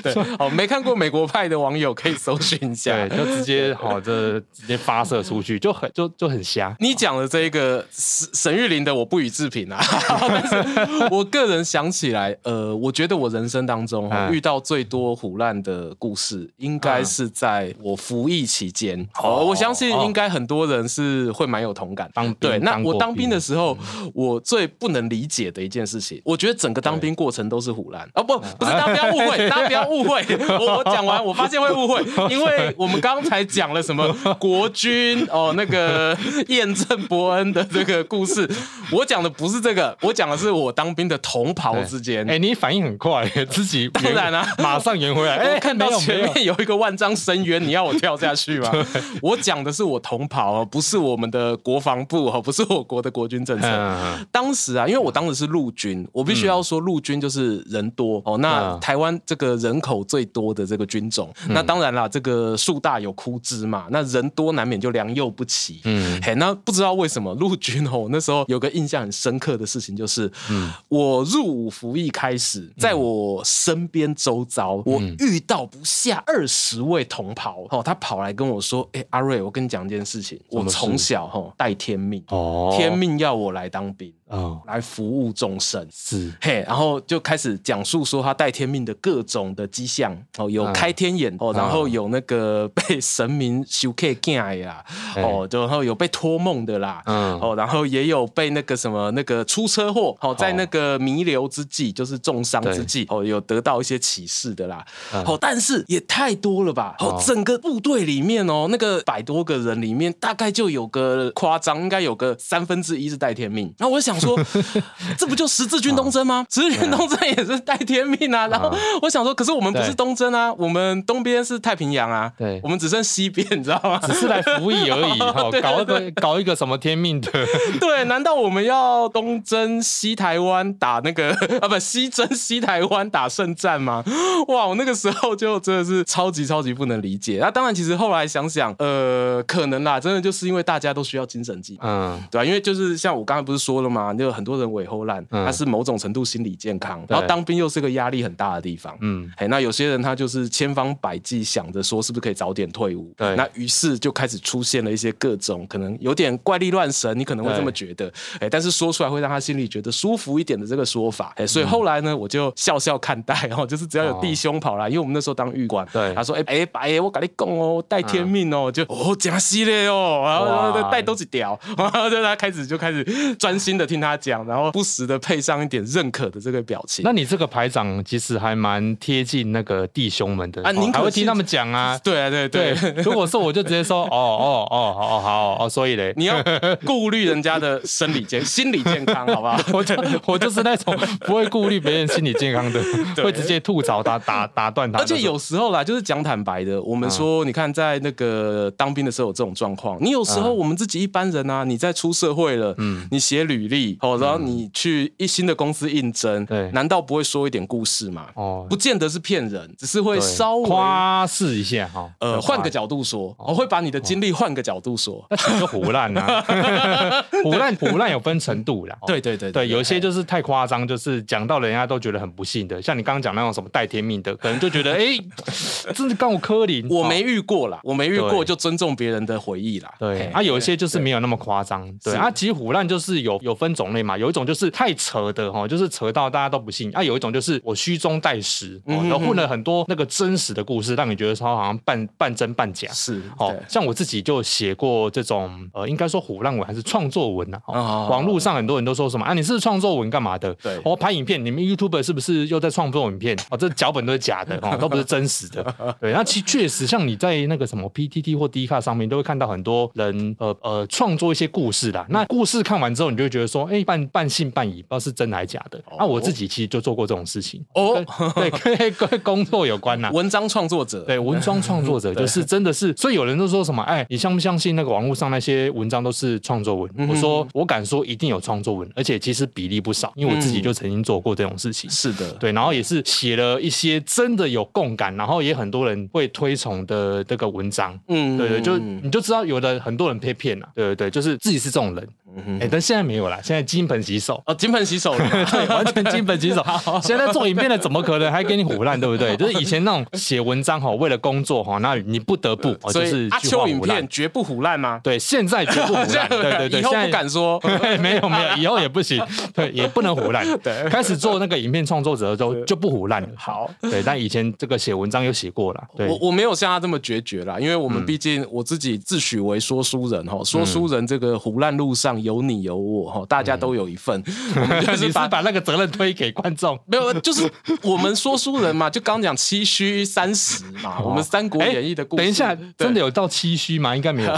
Speaker 1: 对，好，[LAUGHS] 没看过美国派的网友可以搜寻一下，
Speaker 2: 对，就直接好，这直接发射出去，就很就就很瞎。
Speaker 1: 你讲的这一个沈沈玉琳的，我不予置评啊。但是我个人想起来，呃，我觉得我人生当中遇到最多唬烂的故事，应该是在我服役期间。哦，我相信应该很多人是会蛮有同感。当对，那我当兵的时候，我最不能理解的一件事情，我觉得整个当兵过程都是唬烂。哦，不，不是，大家不要误会，[LAUGHS] 大家不要误会。我我讲完，[LAUGHS] 我发现会误会，因为我们刚才讲了什么国军哦，那个 [LAUGHS] 验证伯恩的这个故事，我讲的不是这个，我讲的是我当兵的同袍之间。
Speaker 2: 哎，你反应很快，自己
Speaker 1: 当然啊，
Speaker 2: 马上圆回来。哎，
Speaker 1: 看到前面有一个万丈深渊，你要我跳下去吗？[LAUGHS] 我讲的是我同袍，不是我们的国防部，不是我国的国军政策。当时啊，因为我当时是陆军，我必须要说陆军就是人多哦。那台湾这个人口最多的这个军种，那当然啦，这个树大有枯枝嘛，那人多难免就良莠不齐。嗯，嘿，那不知道为什么陆军哦，那时候有个印象很深刻的事情就是，我入伍服役开始，在我身边周遭，我遇到不下二十位同袍哦，他跑来跟我说：“哎，阿瑞，我跟你讲一件事情，我从小哈带天命哦，天命要我来当兵。”哦，来服务众生。是。嘿，然后就开始讲述说他带天命的各种的迹象哦，有开天眼哦，然后有那个 [LAUGHS] 被神明修 K 见呀哦，然后有被托梦的啦，嗯。哦，然后也有被那个什么那个出车祸哦，在那个弥留之际，就是重伤之际哦，有得到一些启示的啦，哦，但是也太多了吧哦，整个部队里面哦，那个百多个人里面，大概就有个夸张，应该有个三分之一是带天命，然后我想。说 [LAUGHS] 这不就十字军东征吗？十字军东征也是带天命啊。然后我想说，可是我们不是东征啊，我们东边是太平洋啊。对，我们只剩西边，你知道吗？
Speaker 2: 只是来服役而已。[LAUGHS] 哈，搞一个搞一个什么天命的？[LAUGHS]
Speaker 1: 对，难道我们要东征西台湾打那个啊？不，西征西台湾打胜战吗？[LAUGHS] 哇，我那个时候就真的是超级超级不能理解。那当然，其实后来想想，呃，可能啦，真的就是因为大家都需要精神寄托，嗯，对吧？因为就是像我刚才不是说了嘛？就很多人尾后烂，他是某种程度心理健康，然后当兵又是个压力很大的地方，嗯，哎，那有些人他就是千方百计想着说是不是可以早点退伍，对，那于是就开始出现了一些各种可能有点怪力乱神，你可能会这么觉得，哎，但是说出来会让他心里觉得舒服一点的这个说法，哎，所以后来呢，我就笑笑看待，然 [LAUGHS] 后就是只要有弟兄跑来，因为我们那时候当狱官，对，他说，哎哎白，我跟你讲哦，带天命哦，就哦加西嘞哦，然后带都是屌，[LAUGHS] 然后就他开始就开始专心的听他。讲，然后不时的配上一点认可的这个表情。
Speaker 2: 那你这个排长其实还蛮贴近那个弟兄们的啊，您还会听他们讲啊？[LAUGHS]
Speaker 1: 对啊，对对。[LAUGHS]
Speaker 2: 如果说我就直接说，哦哦哦，好好哦，所以嘞，
Speaker 1: 你要顾虑人家的生理健、心理健康，好不好？
Speaker 2: 我就我就是那种不会顾虑别人心理健康的，会直接吐槽他、打打断他。
Speaker 1: 而且有时候啦，就是讲坦白的，我们说，你看在那个当兵的时候有这种状况，你有时候我们自己一般人啊，你在出社会了，嗯，你写履历。哦，然后你去一新的公司应征，对，难道不会说一点故事吗？哦，不见得是骗人，只是会稍微
Speaker 2: 夸饰一下哈。
Speaker 1: 呃，换个角度说，我会把你的经历换个角度说，
Speaker 2: 那就胡烂啊，[LAUGHS] 胡烂胡烂有分程度啦。
Speaker 1: 对对对
Speaker 2: 对，有一些就是太夸张，就是讲到人家都觉得很不幸的，像你刚刚讲那种什么带天命的，可能就觉得 [LAUGHS] 哎，真的跟我柯林，
Speaker 1: 我没遇过啦，我没遇过，就尊重别人的回忆啦。
Speaker 2: 对啊，有一些就是没有那么夸张，对啊，其实虎烂就是有有分种。类嘛，有一种就是太扯的哈，就是扯到大家都不信啊；有一种就是我虚中带实，然后混了很多那个真实的故事，让你觉得说好像半半真半假。是，哦，像我自己就写过这种呃，应该说虎烂文还是创作文呐。网络上很多人都说什么啊，你是创作文干嘛的？对，我拍影片，你们 YouTuber 是不是又在创作影片？哦，这脚本都是假的哦，[LAUGHS] 都不是真实的。对，那其确实像你在那个什么 PTT 或 D 卡上面都会看到很多人呃呃创作一些故事啦。那故事看完之后，你就会觉得说，哎，半半信半疑，不知道是真的还是假的。那我自己其实就做过这种事情哦，[LAUGHS] 对，跟跟工作有关呐。
Speaker 1: 文章创作者，[LAUGHS]
Speaker 2: 对，文章创作者就是真的是，所以有人都说什么，哎，你相不相信那个网络上那些文章都是创作文？我说我敢说一定有创作文，而且其实比例不少，因为我自己就曾经做过这种事情。
Speaker 1: 是的，
Speaker 2: 对，然后也是写了一些真的有共感，然后也很多人会推崇的这个文章。嗯，对对，就你就知道有的很多人被骗了，对对对，就是自己是这种人。哎，但现在没有了，现在金盆洗手。
Speaker 1: 哦，金盆洗手
Speaker 2: 了，[LAUGHS] 对，完全金盆洗手。[LAUGHS] 现在做影片的怎么可能还给你唬烂，对不对？[LAUGHS] 就是以前那种写文章哈，为了工作哈，那你不得不，就是
Speaker 1: 阿秋影片绝不唬烂吗？
Speaker 2: 对，现在绝不唬烂，对对对，
Speaker 1: 以后不敢说，
Speaker 2: 没有没有，以后也不行，对，也不能唬烂。对，开始做那个影片创作者的时候就不唬烂了。
Speaker 1: 好，
Speaker 2: 对，但以前这个写文章有写过了。
Speaker 1: 我我没有像他这么决绝啦，因为我们毕竟我自己自诩为说书人哈，说书人这个唬烂路上有你有我哈。大家都有一份，[LAUGHS]
Speaker 2: 我们就是把把那个责任推给观众，
Speaker 1: 没有，就是我们说书人嘛，就刚讲七虚三十嘛，我们《三国演义》的故事。
Speaker 2: 等一下，真的有到七虚吗？应该没有，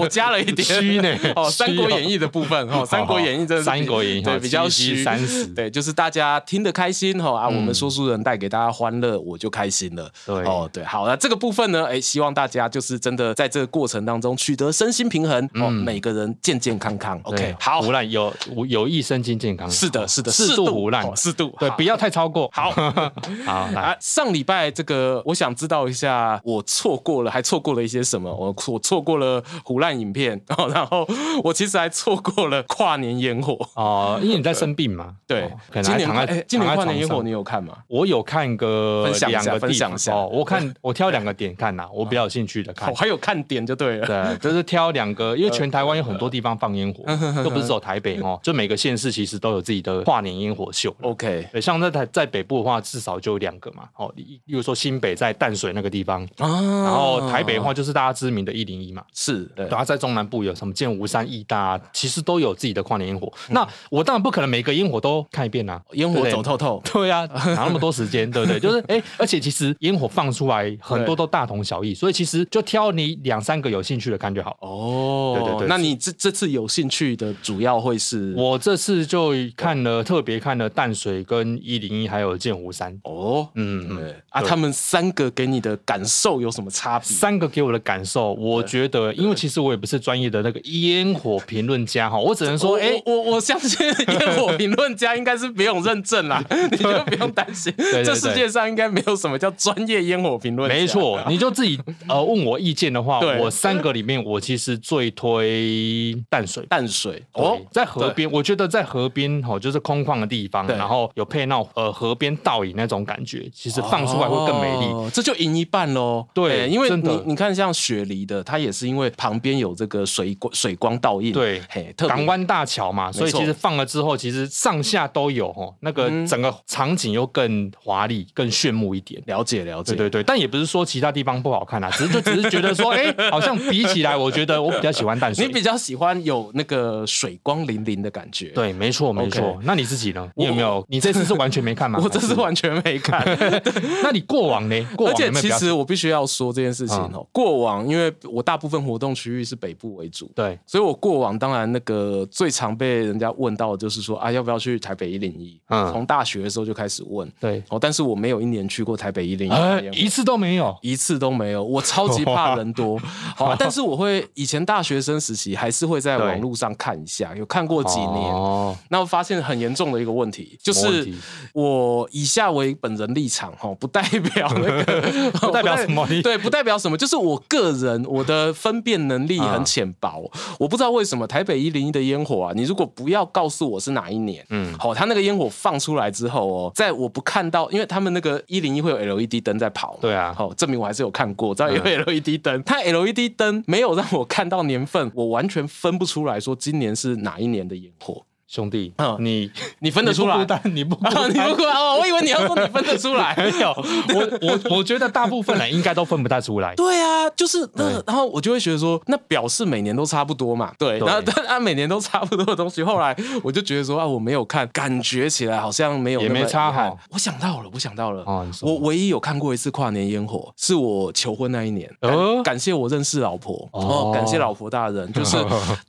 Speaker 1: 我加了一点。[LAUGHS] 虚呢。哦，《三国演义》的部分，哦，[LAUGHS]《三国演义》真的，《
Speaker 2: 三国演义》对
Speaker 1: 比较虚。三十，对，就是大家听得开心哈啊，我们说书人带给大家欢乐，我就开心了。对，哦，对，好，那这个部分呢，哎，希望大家就是真的在这个过程当中取得身心平衡，哦，每个人健健康康。OK，好。
Speaker 2: 唬烂有有益身心健康，
Speaker 1: 是的，是的，
Speaker 2: 适度唬烂，
Speaker 1: 适度，
Speaker 2: 对，不要太超过。
Speaker 1: 好，[LAUGHS] 好，来，上礼拜这个，我想知道一下，我错过了，还错过了一些什么？我我错过了胡烂影片，[LAUGHS] 然后我其实还错过了跨年烟火
Speaker 2: 哦，因为你在生病嘛。[LAUGHS]
Speaker 1: 对，今年哎，今年跨年烟火你有看吗？
Speaker 2: 我有看个两
Speaker 1: 个地方哦，
Speaker 2: 我看我挑两个点看呐，我比较有兴趣的看，
Speaker 1: 还有看点就对了。
Speaker 2: 对，就是挑两个，因为全台湾有很多地方放烟火，[LAUGHS] 又不是走台北哦，[LAUGHS] 就每个县市其实都有自己的跨年烟火秀。OK，对，像在台在北部的话，至少就有两个嘛。哦，例如说新北在淡水那个地方，然后台北的话就是大家知名的一零一嘛。是，对。然后在中南部有什么建湖山、义大，其实都有自己的跨年烟火。那我当然不可能每个烟火都看一遍啊，
Speaker 1: 烟火走透透。[LAUGHS]
Speaker 2: 对呀，哪那么多时间，对不对？就是哎，而且其实烟火放出来很多都大同小异，所以其实就挑你两三个有兴趣的看就好。哦，对对对。
Speaker 1: 那你这这次有兴趣的主要会是？
Speaker 2: 我这次就看了，特别看了淡水跟一零一，还有剑湖山。哦，嗯
Speaker 1: 对，啊，他们三个给你的感受有什么差别？
Speaker 2: 三个给我的感受，我觉得，因为其实我也不是专业的那个烟火评论家哈，我只能说，哎，
Speaker 1: 我我相信烟火评论家应该是不用认证啦，[LAUGHS] 你就不用担心，这世界上应该没有什么叫专业烟火评论。
Speaker 2: 没错，你就自己呃问我意见的话，我三个里面我其实最推淡水，
Speaker 1: 淡水哦，
Speaker 2: 在河边。我觉得在河边哦，就是空旷的地方，然后有配那种呃河边倒影那种感觉，其实放出来会更美丽，
Speaker 1: 这就赢一半喽。对，因为你你看像雪梨的，它也是因为旁边有这个水光水光倒映，
Speaker 2: 对，嘿，港湾大桥嘛，所以其实放了之后，其实上下都有哦，那个整个场景又更华丽、更炫目一点。
Speaker 1: 了解了解，
Speaker 2: 对对对，但也不是说其他地方不好看啊，只是就只是觉得说，[LAUGHS] 哎，好像比起来，我觉得我比较喜欢淡水。
Speaker 1: 你比较喜欢有那个水光粼粼的感觉。
Speaker 2: 对，没错没错。那你自己呢？你有没有？你这次是完全没看吗？[LAUGHS]
Speaker 1: 我这次完全没看。[LAUGHS]
Speaker 2: 那你过往呢？
Speaker 1: 而且其实我必须要说这件事情哦。过往因为我大部分活动区域是北部为主，对，所以我过往当然那个最常被人家问到的就是说啊，要不要去台北一零一？嗯，从大学的时候就开始问。对，哦，但是我没有一年去过台北一零一，
Speaker 2: 一次都没有，
Speaker 1: 一次都没有。我超级怕人多，[LAUGHS] 好，但是我会以前大学生时期还是会在网络上看一下，有看过几年。哦，那我发现很严重的一个问题，就是我以下为本人立场哈，不代表那个，[LAUGHS]
Speaker 2: 不代表什么？
Speaker 1: 对，不代表什么，就是我个人我的分辨能力很浅薄，我不知道为什么台北一零一的烟火啊，你如果不要告诉我是哪一年，嗯，好，他那个烟火放出来之后哦，在我不看到，因为他们那个一零一会有 LED 灯在跑，
Speaker 2: 对啊，
Speaker 1: 好，证明我还是有看过，知道有 LED 灯，它 LED 灯没有让我看到年份，我完全分不出来说今年是哪一年的烟火。
Speaker 2: 兄弟，嗯，你 [LAUGHS]
Speaker 1: 你分得出来？
Speaker 2: 你不
Speaker 1: 你不孤单哦，我以为你要说你分得出来。[LAUGHS]
Speaker 2: 没有，我我我觉得大部分人应该都分不太出来。[LAUGHS]
Speaker 1: 对啊，就是那然后我就会觉得说，那表示每年都差不多嘛。对，然后但啊每年都差不多的东西，后来我就觉得说啊，我没有看，感觉起来好像没有，
Speaker 2: 也没差好。
Speaker 1: 我想到了，我想到了，我唯一有看过一次跨年烟火，是我求婚那一年。呃，感谢我认识老婆哦，感谢老婆大人，就是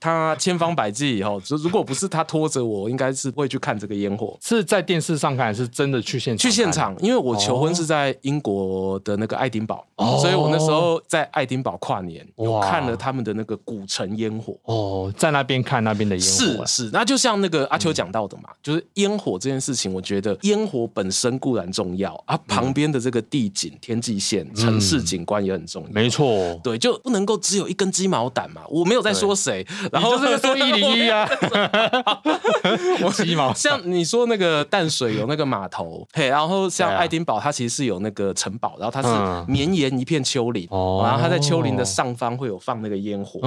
Speaker 1: 他千方百计以后，就如果不是他拖。我应该是会去看这个烟火，
Speaker 2: 是在电视上看，还是真的去现场？
Speaker 1: 去现场，因为我求婚是在英国的那个爱丁堡，哦、所以我那时候在爱丁堡跨年，哇有看了他们的那个古城烟火。
Speaker 2: 哦，在那边看那边的烟火，
Speaker 1: 是是。那就像那个阿秋讲到的嘛，嗯、就是烟火这件事情，我觉得烟火本身固然重要啊，旁边的这个地景、天际线、嗯、城市景观也很重要。
Speaker 2: 没错，
Speaker 1: 对，就不能够只有一根鸡毛掸嘛。我没有在说谁，对然后
Speaker 2: 就是说 [LAUGHS] 一零一啊。[LAUGHS] [LAUGHS]
Speaker 1: 我 [LAUGHS] 鸡毛，[LAUGHS] 像你说那个淡水有那个码头，嘿，然后像爱丁堡，它其实是有那个城堡，然后它是绵延一片丘陵，然后它在丘陵的上方会有放那个烟火，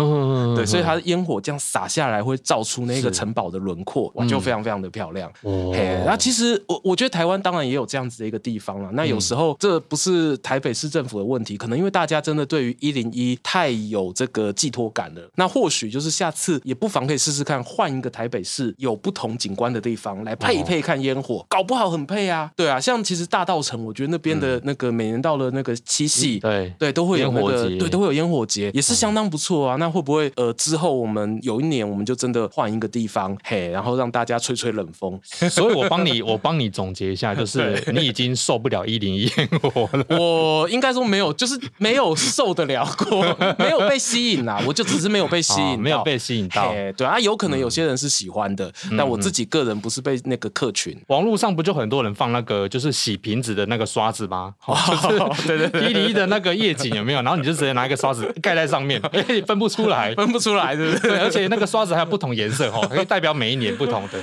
Speaker 1: 对，所以它的烟火这样洒下来会照出那个城堡的轮廓，哇，就非常非常的漂亮。嘿，然后其实我我觉得台湾当然也有这样子的一个地方了，那有时候这不是台北市政府的问题，可能因为大家真的对于一零一太有这个寄托感了，那或许就是下次也不妨可以试试看换一个台北市有不同。景观的地方来配一配看烟火，搞不好很配啊！对啊，像其实大道城，我觉得那边的那个每年到了那个七夕，对对，都会有那个对，都会有烟火节，也是相当不错啊。那会不会呃之后我们有一年我们就真的换一个地方，嘿，然后让大家吹吹冷风？[LAUGHS]
Speaker 2: 所以我帮你，我帮你总结一下，[LAUGHS] 就是你已经受不了一零一烟火了。[LAUGHS]
Speaker 1: 我应该说没有，就是没有受得了过，没有被吸引啦。我就只是没有被吸引，
Speaker 2: 没有被吸引到。
Speaker 1: 对啊，有可能有些人是喜欢的，但我。自己个人不是被那个客群，
Speaker 2: 网络上不就很多人放那个就是洗瓶子的那个刷子吗？[LAUGHS] 就是对对，一零一的那个夜景有没有？然后你就直接拿一个刷子盖在上面，[LAUGHS] 哎，分不出来，
Speaker 1: 分不出来，对不对？
Speaker 2: 而且那个刷子还有不同颜色哦，可以代表每一年不同的。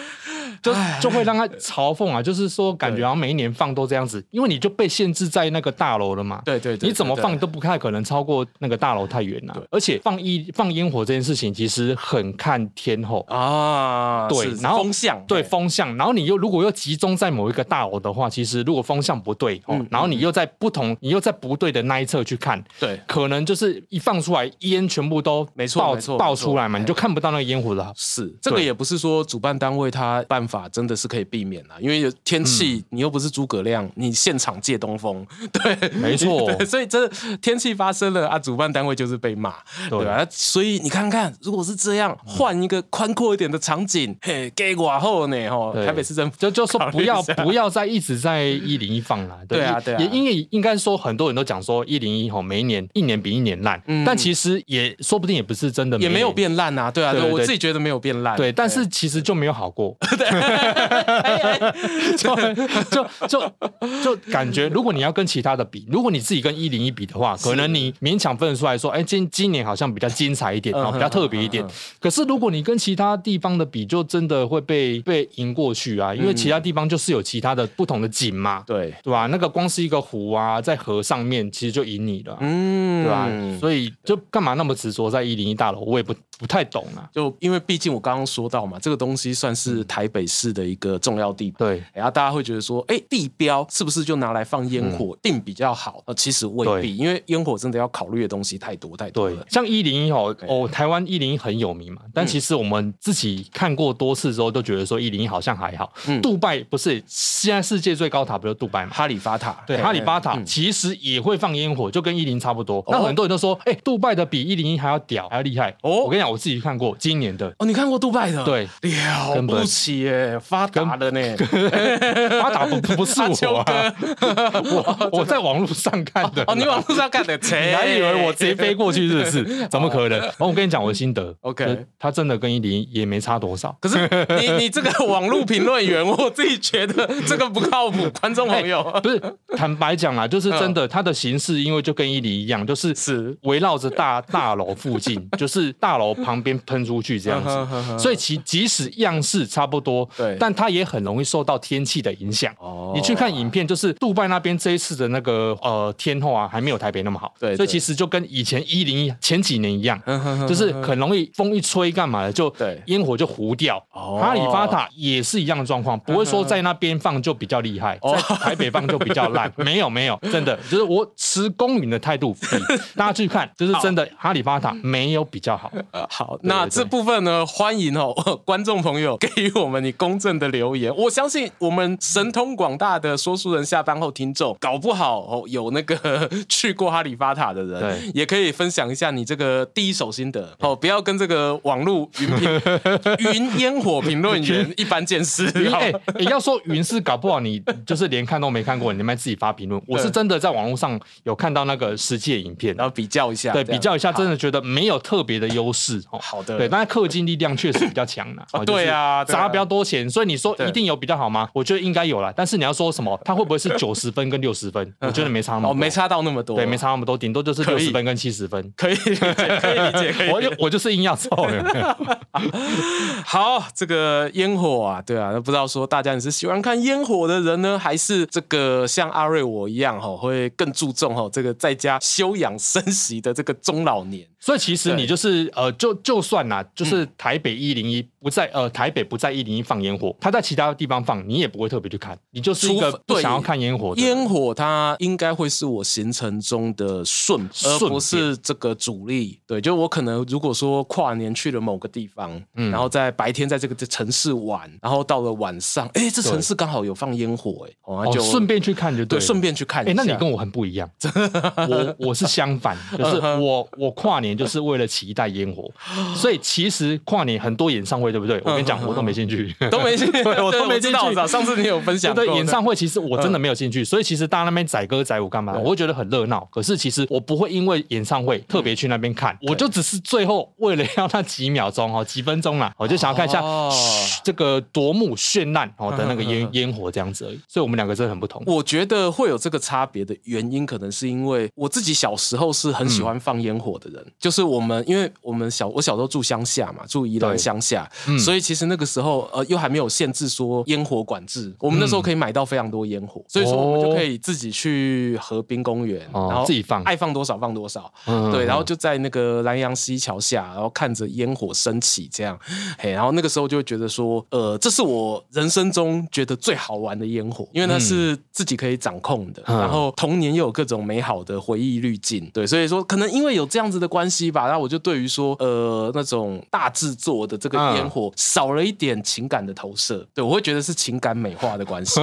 Speaker 2: 就就会让他嘲讽啊，就是说感觉好像每一年放都这样子，因为你就被限制在那个大楼了嘛。
Speaker 1: 对对对，
Speaker 2: 你怎么放都不太可能超过那个大楼太远了。而且放一放烟火这件事情其实很看天候。啊。对，然后风向，对风向，然后你又如果又集中在某一个大楼的话，其实如果风向不对哦，然后你又在不同，你又在不对的那一侧去看，对，可能就是一放出来烟全部都没错没错爆出来嘛，你就看不到那个烟火了。
Speaker 1: 是，这个也不是说主办单位他办法。真的是可以避免啊，因为有天气，嗯、你又不是诸葛亮，你现场借东风，对，
Speaker 2: 没错，[LAUGHS]
Speaker 1: 所以这天气发生了啊，主办单位就是被骂，对吧？所以你看看，如果是这样，换一个宽阔一点的场景，嘿，给我后呢，吼，台北市政府
Speaker 2: 就就说不要不要再一直在一零一放了，对啊，对啊，也因为应该说很多人都讲说一零一吼，每一年一年比一年烂，但其实也说不定也不是真的，
Speaker 1: 也没有变烂啊，对啊，对，我自己觉得没有变烂，
Speaker 2: 对，但是其实就没有好过，[LAUGHS] 对。[LAUGHS] 就就就就感觉，如果你要跟其他的比，如果你自己跟一零一比的话，可能你勉强分得出来说，哎，今今年好像比较精彩一点，比较特别一点。可是如果你跟其他地方的比，就真的会被被赢过去啊，因为其他地方就是有其他的不同的景嘛，对对吧？那个光是一个湖啊，在河上面，其实就赢你了，嗯，对吧？所以就干嘛那么执着在一零一大楼？我也不不太懂啊。
Speaker 1: 就因为毕竟我刚刚说到嘛，这个东西算是台北市的一个重要地对，然后大家会觉得说，哎，地标是不是就拿来放烟火定比较好？呃，其实未必，因为烟火真的要考虑的东西太多太多了。
Speaker 2: 像一零一哦，哦，台湾一零一很有名嘛，但其实我们自己看过多次之后，都觉得说一零一好像还好。嗯，杜拜不是现在世界最高塔，不是杜拜吗？
Speaker 1: 哈利法塔，
Speaker 2: 对，哈利法塔其实也会放烟火，就跟一零差不多。那很多人都说，哎，杜拜的比一零一还要屌，还要厉害。哦，我跟你讲，我自己看过今年的。
Speaker 1: 哦，你看过杜拜的？
Speaker 2: 对，
Speaker 1: 了不起耶，发达的呢。[LAUGHS]
Speaker 2: 发达不不是我啊，我我在网络上看的。
Speaker 1: 哦，你网络上看的，
Speaker 2: 你还以为我直接飞过去是不是？[LAUGHS] 怎么可能？我跟你讲我的心得，OK，他真的跟一零也没差多少。
Speaker 1: 可是你你这个网络评论员，我自己觉得这个不靠谱。观众朋友，[LAUGHS]
Speaker 2: 不是坦白讲啊，就是真的，它的形式因为就跟一零一样，就是是围绕着大大楼附近，就是大楼旁边喷出去这样子，所以其即使样式差不多。多，对，但它也很容易受到天气的影响。哦，你去看影片，就是杜拜那边这一次的那个呃天后啊，还没有台北那么好。对，所以其实就跟以前一零一前几年一样，就是很容易风一吹干嘛的，就烟火就糊掉。哦，哈利法塔也是一样的状况，不会说在那边放就比较厉害，在台北放就比较烂。[LAUGHS] 没有没有，真的。就是我持公允的态度，[LAUGHS] 大家去看，就是真的哈利法塔没有比较好。
Speaker 1: 好，那这部分呢，欢迎哦，观众朋友给予我们你公正的留言。我相信我们神通广大的说书人下班后听众，搞不好哦有那个 [LAUGHS] 去过哈利法塔的人，对，也可以分享一下你这个第一手心得哦，不要跟这个网络云评云烟火评论员 [LAUGHS] 一般见识。
Speaker 2: 哎，你要说云是搞不好你就是连看都没看过，你们自己发评论。[LAUGHS] 我是真的在网络上有看到那个实际的影片，
Speaker 1: 然后比较一下，
Speaker 2: 对，比较一下，真的觉得没有特别的优势哦。
Speaker 1: 好的，
Speaker 2: 对，但是氪金力量确实比较强的。
Speaker 1: 对啊，
Speaker 2: 砸比较多钱，所以你说一定有比较好吗？我觉得应该有了。但是你要说什么，它会不会是 [LAUGHS] 九十分跟六十分？我觉得没差那么多，
Speaker 1: 没差到那么多。
Speaker 2: 对，没差那么多，顶多就是六十分跟七十分。
Speaker 1: 可以，可以理解，可以。
Speaker 2: 我就我就是硬要凑。
Speaker 1: 好，这个烟火啊，对啊，那不知道说大家你是喜欢看烟火的人呢，还是这个像阿瑞我一样哈，会更注重哈这个在家休养生息的这个中老年？
Speaker 2: 所以其实你就是呃，就就算呐，就是台北一零一不在呃台北不在一零一放烟火，他在其他地方放，你也不会特别去看，你就是一个不想要看烟火。
Speaker 1: 烟火它应该会是我行程中的顺，而不是这个主力。对，就我可能如果说跨年去了某个地方，嗯，然后在白天在这个城市玩，然后到了晚上，哎，这城市刚好有放烟火，哎，哦，就
Speaker 2: 顺便去看就对，
Speaker 1: 顺便去看。哎，
Speaker 2: 那你跟我很不一样，[LAUGHS] 我我是相反，[LAUGHS] 就是我我跨年。就是为了期待烟火，所以其实跨年很多演唱会，对不对？我跟你讲，[LAUGHS] [LAUGHS] 我都没兴趣，
Speaker 1: 都没兴趣，我都没兴趣。上次你有分享，
Speaker 2: 对演唱会，其实我真的没有兴趣。所以其实大家那边载歌载舞干嘛？我会觉得很热闹。可是其实我不会因为演唱会特别去那边看，我就只是最后为了要那 [LAUGHS] 几秒钟哦，几分钟啦，我就想要看一下这个夺目绚烂哦的那个烟烟火这样子而已。所以我们两个真的很不同。
Speaker 1: 我觉得会有这个差别的原因，可能是因为我自己小时候是很喜欢放烟火的人。就是我们，因为我们小我小时候住乡下嘛，住宜兰乡下，嗯、所以其实那个时候呃又还没有限制说烟火管制，我们那时候可以买到非常多烟火，嗯、所以说我们就可以自己去河滨公园，哦、然后自己放，爱放多少放多少，嗯、对，然后就在那个南阳溪桥下，然后看着烟火升起，这样，嘿，然后那个时候就会觉得说，呃，这是我人生中觉得最好玩的烟火，因为那是自己可以掌控的，嗯、然后童年又有各种美好的回忆滤镜，对，所以说可能因为有这样子的关系吧，然后我就对于说，呃，那种大制作的这个烟火少了一点情感的投射，对，我会觉得是情感美化的关系。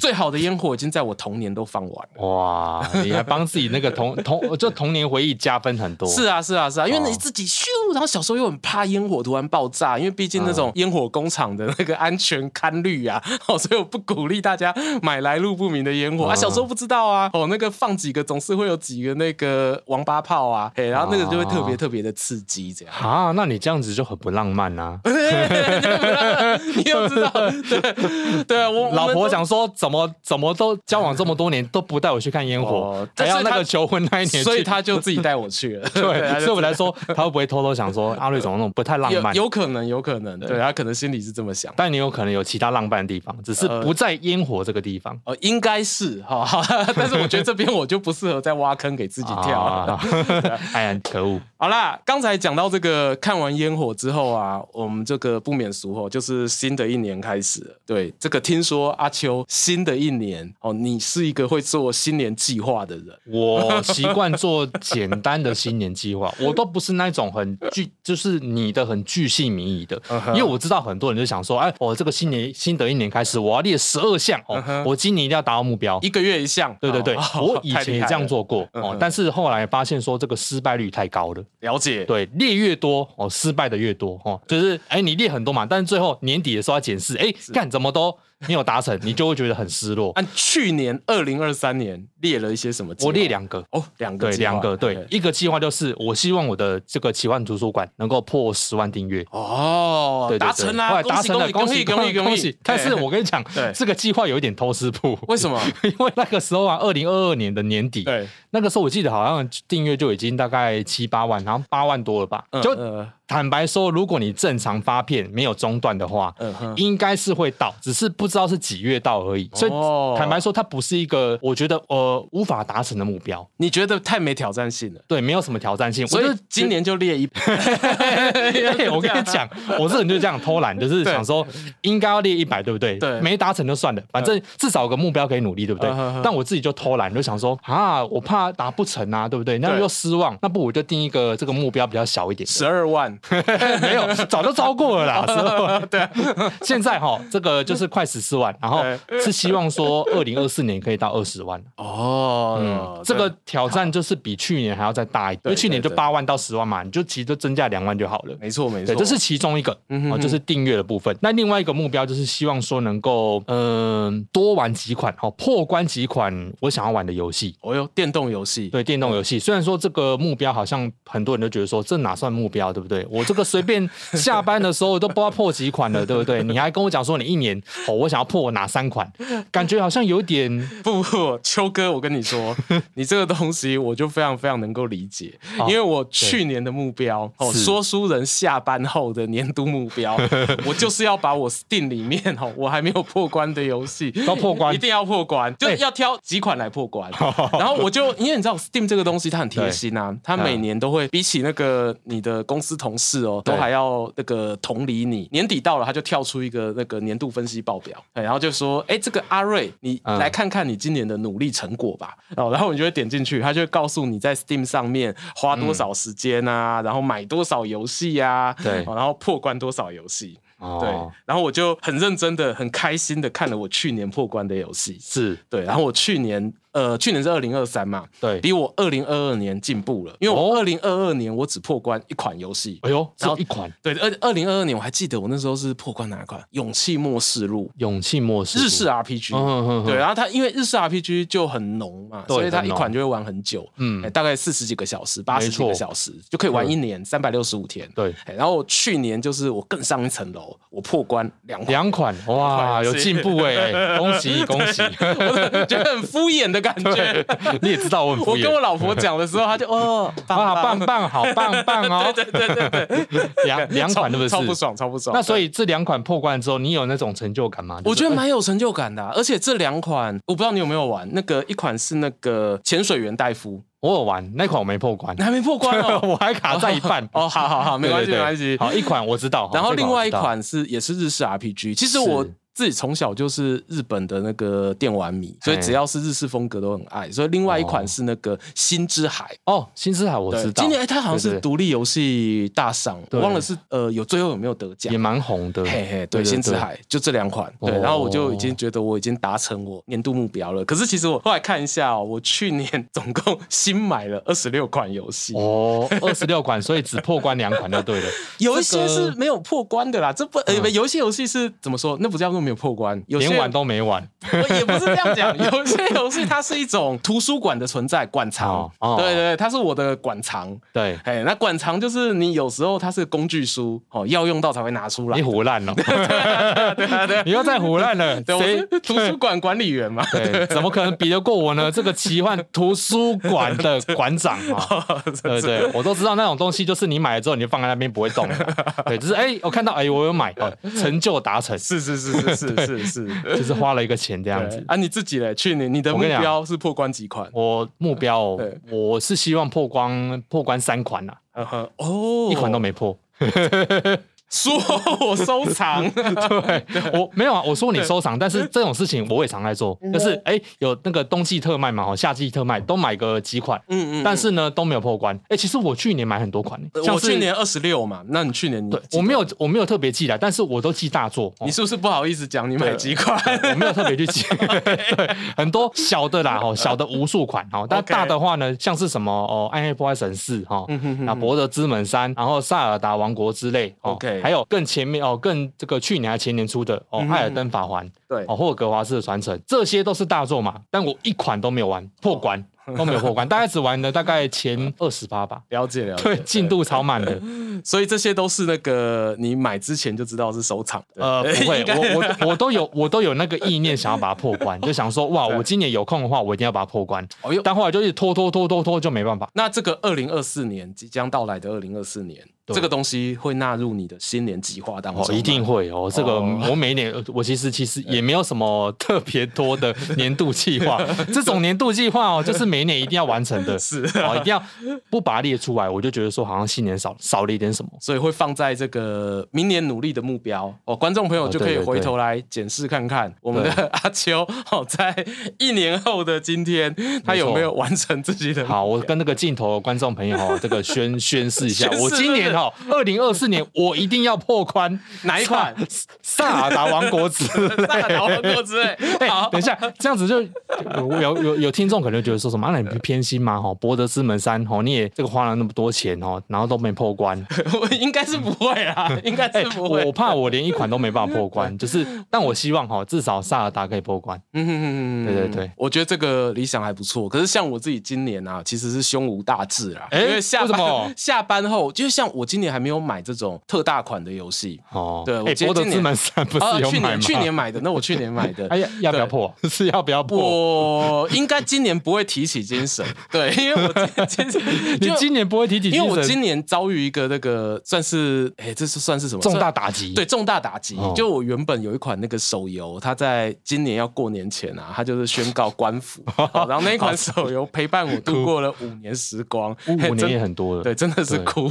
Speaker 1: 最好的烟火已经在我童年都放完了。
Speaker 2: 哇，你还帮自己那个童童就童年回忆加分很多。
Speaker 1: 是啊，是啊，是啊，因为你自己咻，然后小时候又很怕烟火突然爆炸，因为毕竟那种烟火工厂的那个安全堪虑啊，[LAUGHS] 哦，所以我不鼓励大家买来路不明的烟火啊。小时候不知道啊，哦，那个放几个总是会有几个那个王八炮啊，哎，然后那个就会特别特别的刺激，这样
Speaker 2: 啊，那你这样子就很不浪漫呐。[LAUGHS]
Speaker 1: 你又知道，对对啊，我
Speaker 2: 老婆想说，怎么怎么都交往这么多年都不带我去看烟火，还要那个求婚那一年，
Speaker 1: 所以他就自己带我去了。[LAUGHS] 对，
Speaker 2: 所以我来说，他会不会偷偷想说阿瑞总那种不太浪漫？[LAUGHS]
Speaker 1: 有可能，有可能，对他可能心里是这么想。
Speaker 2: 但你有可能有其他浪漫的地方，只是不在烟火这个地方。
Speaker 1: 呃，应该是哈，但是我觉得这边我就不适合再挖坑给自己跳。
Speaker 2: 哎呀，可恶！
Speaker 1: 好啦，刚才讲到这个看完烟火之后啊，我们这个不免俗哦，就是新的一年开始了。对，这个听说阿秋新的一年哦，你是一个会做新年计划的人。
Speaker 2: 我习惯做简单的新年计划，我都不是那种很具，就是你的很具细靡遗的。因为我知道很多人就想说，哎，我这个新年新的一年开始，我要列十二项哦，我今年一定要达到目标，
Speaker 1: 一个月一项。
Speaker 2: 对对对，我以前 [LAUGHS] 也这样做过哦，但是后来发现说这个失败率太高了。
Speaker 1: 了解，
Speaker 2: 对，列越多哦，失败的越多哦，就是哎，你列很多嘛，但是最后年底的时候要检视，哎，干怎么都没有达成，你就会觉得很失落。
Speaker 1: 按 [LAUGHS] 去年二零二三年列了一些什么？
Speaker 2: 我列两个
Speaker 1: 哦，两个
Speaker 2: 对，两个对，一个计划就是我希望我的这个奇幻图书馆能够破十万订阅
Speaker 1: 哦，对，达成了，
Speaker 2: 达成了，恭喜恭喜恭喜！但是我跟你
Speaker 1: 讲，
Speaker 2: 这个计划有一点偷师步，
Speaker 1: 为什么？[LAUGHS]
Speaker 2: 因为那个时候啊，二零二二年的年底，对，那个时候我记得好像订阅就已经大概七八万，然后八万多了吧，就。坦白说，如果你正常发片没有中断的话，嗯哼，应该是会到，只是不知道是几月到而已。所以坦白说，它不是一个我觉得呃无法达成的目标。
Speaker 1: 你觉得太没挑战性了？
Speaker 2: 对，没有什么挑战性。
Speaker 1: 所以今年就列一百。[LAUGHS]
Speaker 2: 我跟你讲，我这人就是这样偷懒，就是想说应该要列一百，对不对？对，没达成就算了，反正至少有个目标可以努力，对不对？但我自己就偷懒，就想说啊，我怕达不成啊，对不对？那又失望，那不我就定一个这个目标比较小一点，
Speaker 1: 十二万。
Speaker 2: 没有，早就超过了啦。[LAUGHS] 对啊，[LAUGHS] 现在哈，这个就是快十四万，然后是希望说二零二四年可以到二十万。哦，嗯，这个挑战就是比去年还要再大一点，因为去年就八万到十万嘛，你就其实就增加两万就好了。
Speaker 1: 没错，没错，
Speaker 2: 这是其中一个，哦，就是订阅的部分。那另外一个目标就是希望说能够，嗯，多玩几款，哦，破关几款我想要玩的游戏。
Speaker 1: 哦哟，电动游戏，
Speaker 2: 对，电动游戏。虽然说这个目标好像很多人都觉得说这哪算目标，对不对？我这个。随便下班的时候都不知道破几款了，对不对？你还跟我讲说你一年哦，我想要破哪三款，感觉好像有点
Speaker 1: 不 [LAUGHS] 不。秋哥，我跟你说，你这个东西我就非常非常能够理解，因为我去年的目标哦，说书人下班后的年度目标，[LAUGHS] 我就是要把我 Steam 里面哦，我还没有破关的游戏
Speaker 2: 都破关，
Speaker 1: 一定要破关，就要挑几款来破关。然后我就因为你知道 Steam 这个东西它很贴心啊，它每年都会比起那个你的公司同事哦。都还要那个同理你，年底到了，他就跳出一个那个年度分析报表，然后就说，哎，这个阿瑞，你来看看你今年的努力成果吧。哦，然后你就会点进去，他就会告诉你在 Steam 上面花多少时间啊，然后买多少游戏啊，对，然后破关多少游戏，对，然后我就很认真的、很开心的看了我去年破关的游戏，
Speaker 2: 是。对，
Speaker 1: 然后我去年。呃，去年是二零二三嘛，
Speaker 2: 对，
Speaker 1: 比我二零二二年进步了，因为我二零二二年我只破关一款游戏，
Speaker 2: 哎呦，只有一款，
Speaker 1: 对，二二零二二年我还记得我那时候是破关哪一款？勇气末世录，
Speaker 2: 勇气末世，
Speaker 1: 日式 RPG，对，然后它因为日式 RPG 就很浓嘛，所以它一款就会玩很久，嗯，大概四十几个小时，八十几个小时就可以玩一年，三百六十五天，
Speaker 2: 对，
Speaker 1: 然后去年就是我更上一层楼，我破关两
Speaker 2: 两款，哇，有进步哎，恭喜恭喜，[LAUGHS]
Speaker 1: 觉得很敷衍的感觉。
Speaker 2: 你也知道我很，
Speaker 1: 我跟我老婆讲的时候，她就哦，
Speaker 2: 棒棒棒，好棒棒哦，[LAUGHS]
Speaker 1: 对对对对，
Speaker 2: 两两款是不是？
Speaker 1: 超不爽，超不爽。
Speaker 2: 那所以这两款破关之后，你有那种成就感吗？
Speaker 1: 我觉得蛮有成就感的，而且这两款我不知道你有没有玩，那个一款是那个潜水员戴夫，
Speaker 2: 我有玩那款，我没破关，
Speaker 1: 你还没破关哦，[LAUGHS]
Speaker 2: 我还卡在一半。[LAUGHS]
Speaker 1: 哦，好好好，没关系没关系。
Speaker 2: 好，一款我知道，
Speaker 1: 然后另外一款是也是日式 RPG，其实我。自己从小就是日本的那个电玩迷，所以只要是日式风格都很爱。所以另外一款是那个《星之海》
Speaker 2: 哦，《星之海》我知道。
Speaker 1: 今年它好像是独立游戏大赏，我忘了是呃有最后有没有得奖，
Speaker 2: 也蛮红的。
Speaker 1: 嘿嘿，对，《星之海》就这两款。对，然后我就已经觉得我已经达成我年度目标了。可是其实我后来看一下哦，我去年总共新买了二十六款游戏
Speaker 2: 哦，二十六款，所以只破关两款就对了。[LAUGHS]
Speaker 1: 有一些是没有破关的啦，这不呃，游戏游戏是怎么说？那不叫做没有破关，有些
Speaker 2: 连玩都没玩，
Speaker 1: 也不是这样讲。[LAUGHS] 有些游戏它是一种图书馆的存在，馆藏。对对，它是我的馆藏。对，哎，那馆藏就是你有时候它是工具书，哦，要用到才会拿出来。
Speaker 2: 你胡烂了，对啊对，你又在胡烂了。
Speaker 1: 谁？图书馆管理员嘛？
Speaker 2: 对，怎么可能比得过我呢？这个奇幻图书馆的馆长啊，[LAUGHS] 对对，我都知道那种东西，就是你买了之后你就放在那边不会动。对，就是哎，我看到哎，我有买，成就达成。
Speaker 1: 是是是是是是是。
Speaker 2: 就是花了一个钱这样子
Speaker 1: 啊！你自己嘞？去年你的目标是破关几款？
Speaker 2: 我目标，我是希望破关破关三款呐。哦，一款都没破。[LAUGHS]
Speaker 1: 说我收藏，[LAUGHS]
Speaker 2: 对，我没有啊。我说你收藏，但是这种事情我也常在做，就是哎，有那个冬季特卖嘛，哈，夏季特卖都买个几款，嗯嗯，但是呢都没有破关。哎，其实我去年买很多款，
Speaker 1: 我去年二十六嘛，那你去年
Speaker 2: 对，我没有我没有特别记来，但是我都记大作。
Speaker 1: 你是不是不好意思讲你买几款？[LAUGHS]
Speaker 2: 我没有特别去记，[LAUGHS] 对，很多小的啦，哈，小的无数款，哈，但大的话呢，像是什么哦，暗黑破坏神四，哈，那博德之门三，然后塞尔达王国之类，OK。对，还有更前面哦，更这个去年还前年出的哦，嗯《艾尔登法环》
Speaker 1: 对
Speaker 2: 哦，《霍格华兹的传承》，这些都是大作嘛，但我一款都没有玩破关。都没有破关，[LAUGHS] 大概只玩了大概前二十八吧。[LAUGHS]
Speaker 1: 了解了解，
Speaker 2: 对，进度超慢的，[LAUGHS]
Speaker 1: 所以这些都是那个你买之前就知道是收藏。
Speaker 2: 呃，不会，我我我都有我都有那个意念想要把它破关，就想说哇，我今年有空的话，我一定要把它破关。哦哟，但后来就一直拖拖拖拖拖，就没办法。
Speaker 1: 那这个二零二四年即将到来的二零二四年。这个东西会纳入你的新年计划当中？
Speaker 2: 哦，一定会哦。这个我每一年，我其实其实也没有什么特别多的年度计划。[LAUGHS] 这种年度计划哦，就是每年一定要完成的，[LAUGHS]
Speaker 1: 是
Speaker 2: 哦，一定要不把它列出来，我就觉得说好像新年少少了一点什么，
Speaker 1: 所以会放在这个明年努力的目标哦。观众朋友就可以回头来检视看看我们的 [LAUGHS] 阿秋哦，在一年后的今天，他有没有完成自己的？
Speaker 2: 好，我跟那个镜头的观众朋友哦，这个宣宣誓一下，我今年。好，二零二四年我一定要破关 [LAUGHS]
Speaker 1: 哪一款？[LAUGHS]
Speaker 2: 萨尔达王国之类，
Speaker 1: 萨尔达王国之类。
Speaker 2: 哎，等一下，这样子就有有有听众可能觉得说什么？那你不偏心吗？哈，博德之门三，哈，你也这个花了那么多钱哦，然后都没破关。[LAUGHS]
Speaker 1: 我应该是不会啊，应该是不会。
Speaker 2: 我怕我连一款都没办法破关，就是，但我希望哈，至少萨尔达可以破关。嗯嗯嗯嗯，对对对，
Speaker 1: 我觉得这个理想还不错。可是像我自己今年啊，其实是胸无大志啊，因为下班下班后，就是像我。今年还没有买这种特大款的游戏哦。对，我
Speaker 2: 博德之门三不是有买吗？
Speaker 1: 去年买的，那我去年买的。[LAUGHS]
Speaker 2: 哎呀，要不要破？[LAUGHS] 是要不要破？
Speaker 1: 我应该今年不会提起精神。[LAUGHS] 对，因为我今
Speaker 2: 你今年不会提起精神，
Speaker 1: 因为我今年遭遇一个那个算是哎，这是算是什么
Speaker 2: 重大打击？
Speaker 1: 对，重大打击。就我原本有一款那个手游，它在今年要过年前啊，它就是宣告官服。然后那一款手游陪伴我度过了五年时光，
Speaker 2: 五年也很多了。
Speaker 1: 对，真的是哭。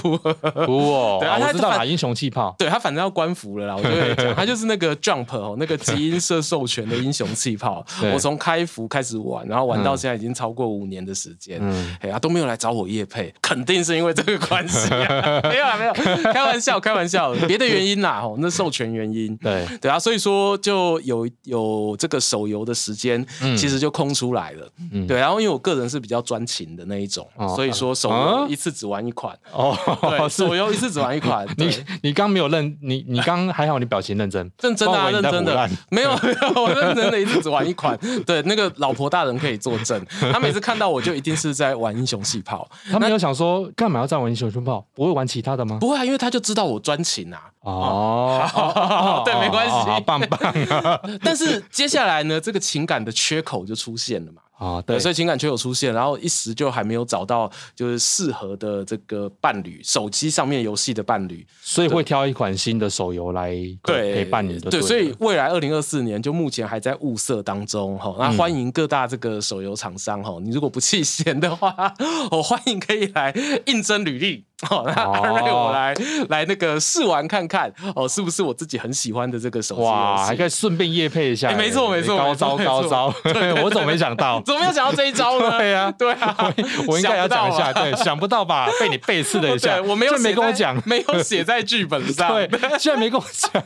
Speaker 2: 哦，对啊，我知道打英雄气泡，
Speaker 1: 对他反正要关服了啦，我就跟你讲，他就是那个 Jump 哦，那个基因社授权的英雄气泡，[LAUGHS] 我从开服开始玩，然后玩到现在已经超过五年的时间，哎呀都没有来找我叶配，肯定是因为这个关系，没有啊没有，开玩笑开玩笑，别的原因啦，哦，那授权原因，对。对啊，所以说就有有这个手游的时间，其实就空出来了，对，然后因为我个人是比较专情的那一种，所以说手游一次只玩一款，哦，对。[LAUGHS] 我一次只玩一款，[LAUGHS]
Speaker 2: 你你刚没有认你你刚还好，你表情认真，[LAUGHS]
Speaker 1: 认真啊，认真的，[LAUGHS] 没有没有，我认真的一次只玩一款。对，那个老婆大人可以作证，他每次看到我就一定是在玩英雄气泡，
Speaker 2: 他没有想说干嘛要再玩英雄气泡，不会玩其他的吗？
Speaker 1: 不会啊，因为他就知道我专情啊。哦，对，没关系，
Speaker 2: 棒棒啊。
Speaker 1: 但是接下来呢，这个情感的缺口就出现了嘛。啊，对，所以情感缺口出现，然后一时就还没有找到就是适合的这个伴侣，手机上面游戏的伴侣，
Speaker 2: 所以会挑一款新的手游来陪伴你的。
Speaker 1: 对，所以未来二零二四年就目前还在物色当中哈，那欢迎各大这个手游厂商哈，你如果不弃嫌的话，我 [LAUGHS] 欢迎可以来应征履历。好，[LAUGHS] 那阿瑞我来来那个试玩看看哦，是不是我自己很喜欢的这个手机？哇，
Speaker 2: 还可以顺便夜配一下。
Speaker 1: 没错没错，
Speaker 2: 高招高招，对，[LAUGHS] 我怎么没想到？
Speaker 1: 怎么没有想到这一招呢？
Speaker 2: 对 [LAUGHS] 呀
Speaker 1: 对啊，
Speaker 2: 我应该要讲一下，对，想不到吧？被你背刺了一下，
Speaker 1: 我没有
Speaker 2: 没跟我讲，
Speaker 1: 没有写在剧本上，
Speaker 2: 对，居然没跟我讲，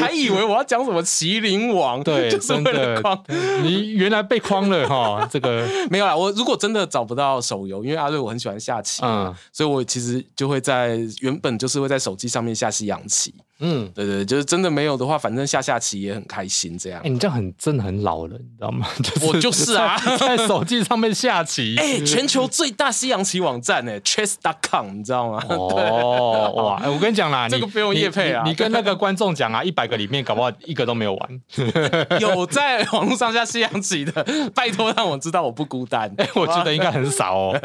Speaker 1: 还以为我要讲什么麒麟王，
Speaker 2: 对，就是为了框，你原来被框了哈，这个。
Speaker 1: 没有啦。我如果真的找不到手游，因为阿瑞我很喜欢下棋，嗯，所以我其实就会在。原本就是会在手机上面下西洋棋，嗯，对对，就是真的没有的话，反正下下棋也很开心。这样，
Speaker 2: 哎，你这样很真的很老了，你知道吗？[LAUGHS]
Speaker 1: 我就是啊，
Speaker 2: 在手机上面下棋。[LAUGHS]
Speaker 1: 哎，全球最大西洋棋网站哎，Chess.com，你知道吗？
Speaker 2: 哦，[LAUGHS] 哇，哎，我跟你讲啦，
Speaker 1: 这个不用叶配啊，
Speaker 2: 你跟那个观众讲啊，一百个里面搞不好一个都没有玩。
Speaker 1: 有在网络上下西洋棋的，拜托让我知道我不孤单。
Speaker 2: 哎，我觉得应该很少哦。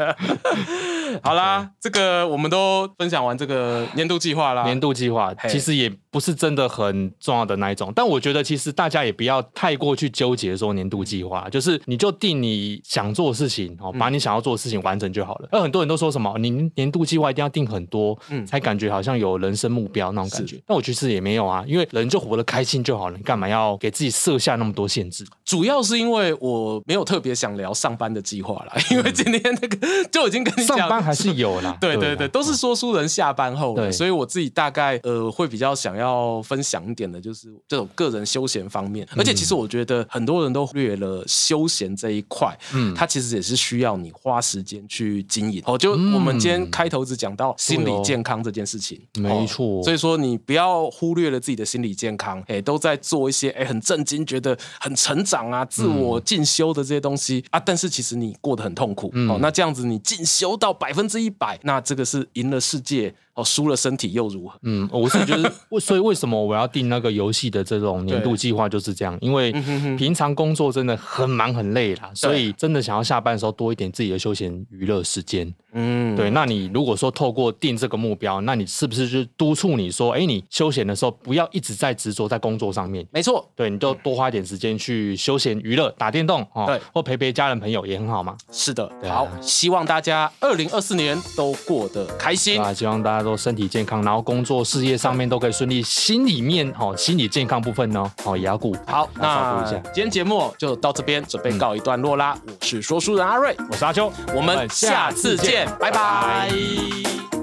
Speaker 1: 好啦，这个我们都分享完这个年度计划啦。
Speaker 2: 年度计划其实也 it 不是真的很重要的那一种，但我觉得其实大家也不要太过去纠结说年度计划，就是你就定你想做的事情哦，把你想要做的事情完成就好了。而很多人都说什么，你年度计划一定要定很多，嗯，才感觉好像有人生目标那种感觉。但我其实也没有啊，因为人就活得开心就好了，你干嘛要给自己设下那么多限制？
Speaker 1: 主要是因为我没有特别想聊上班的计划啦，因为今天那个 [LAUGHS] 就已经跟你讲。
Speaker 2: 还是有啦，[LAUGHS]
Speaker 1: 对对对，都是说书人下班后，对，所以我自己大概呃会比较想要分享一点的，就是这种个人休闲方面。而且其实我觉得很多人都忽略了休闲这一块，嗯，它其实也是需要你花时间去经营。哦，就我们今天开头只讲到心理健康这件事情，
Speaker 2: 没错。
Speaker 1: 所以说你不要忽略了自己的心理健康，哎，都在做一些哎很震惊、觉得很成长啊、自我进修的这些东西啊，但是其实你过得很痛苦。哦，那这样子你进修到百分之一百，那这个是赢了世界。哦，输了身体又如何？
Speaker 2: 嗯，我是觉得，[LAUGHS] 所以为什么我要定那个游戏的这种年度计划就是这样？因为平常工作真的很忙很累啦，所以真的想要下班的时候多一点自己的休闲娱乐时间。嗯，对。那你如果说透过定这个目标，那你是不是就督促你说，哎，你休闲的时候不要一直在执着在工作上面？
Speaker 1: 没错，
Speaker 2: 对，你就多花一点时间去休闲娱乐，打电动哦，对，或陪陪家人朋友也很好嘛。
Speaker 1: 是的，好，希望大家二零二四年都过得开心
Speaker 2: 啊！希望大家都身体健康，然后工作事业上面都可以顺利。心里面哦，心理健康部分呢，哦也要顾。
Speaker 1: 好，那今天节目就到这边，准备告一段落啦。我是说书人阿瑞，
Speaker 2: 我是阿秋，
Speaker 1: 我们下次见，拜拜。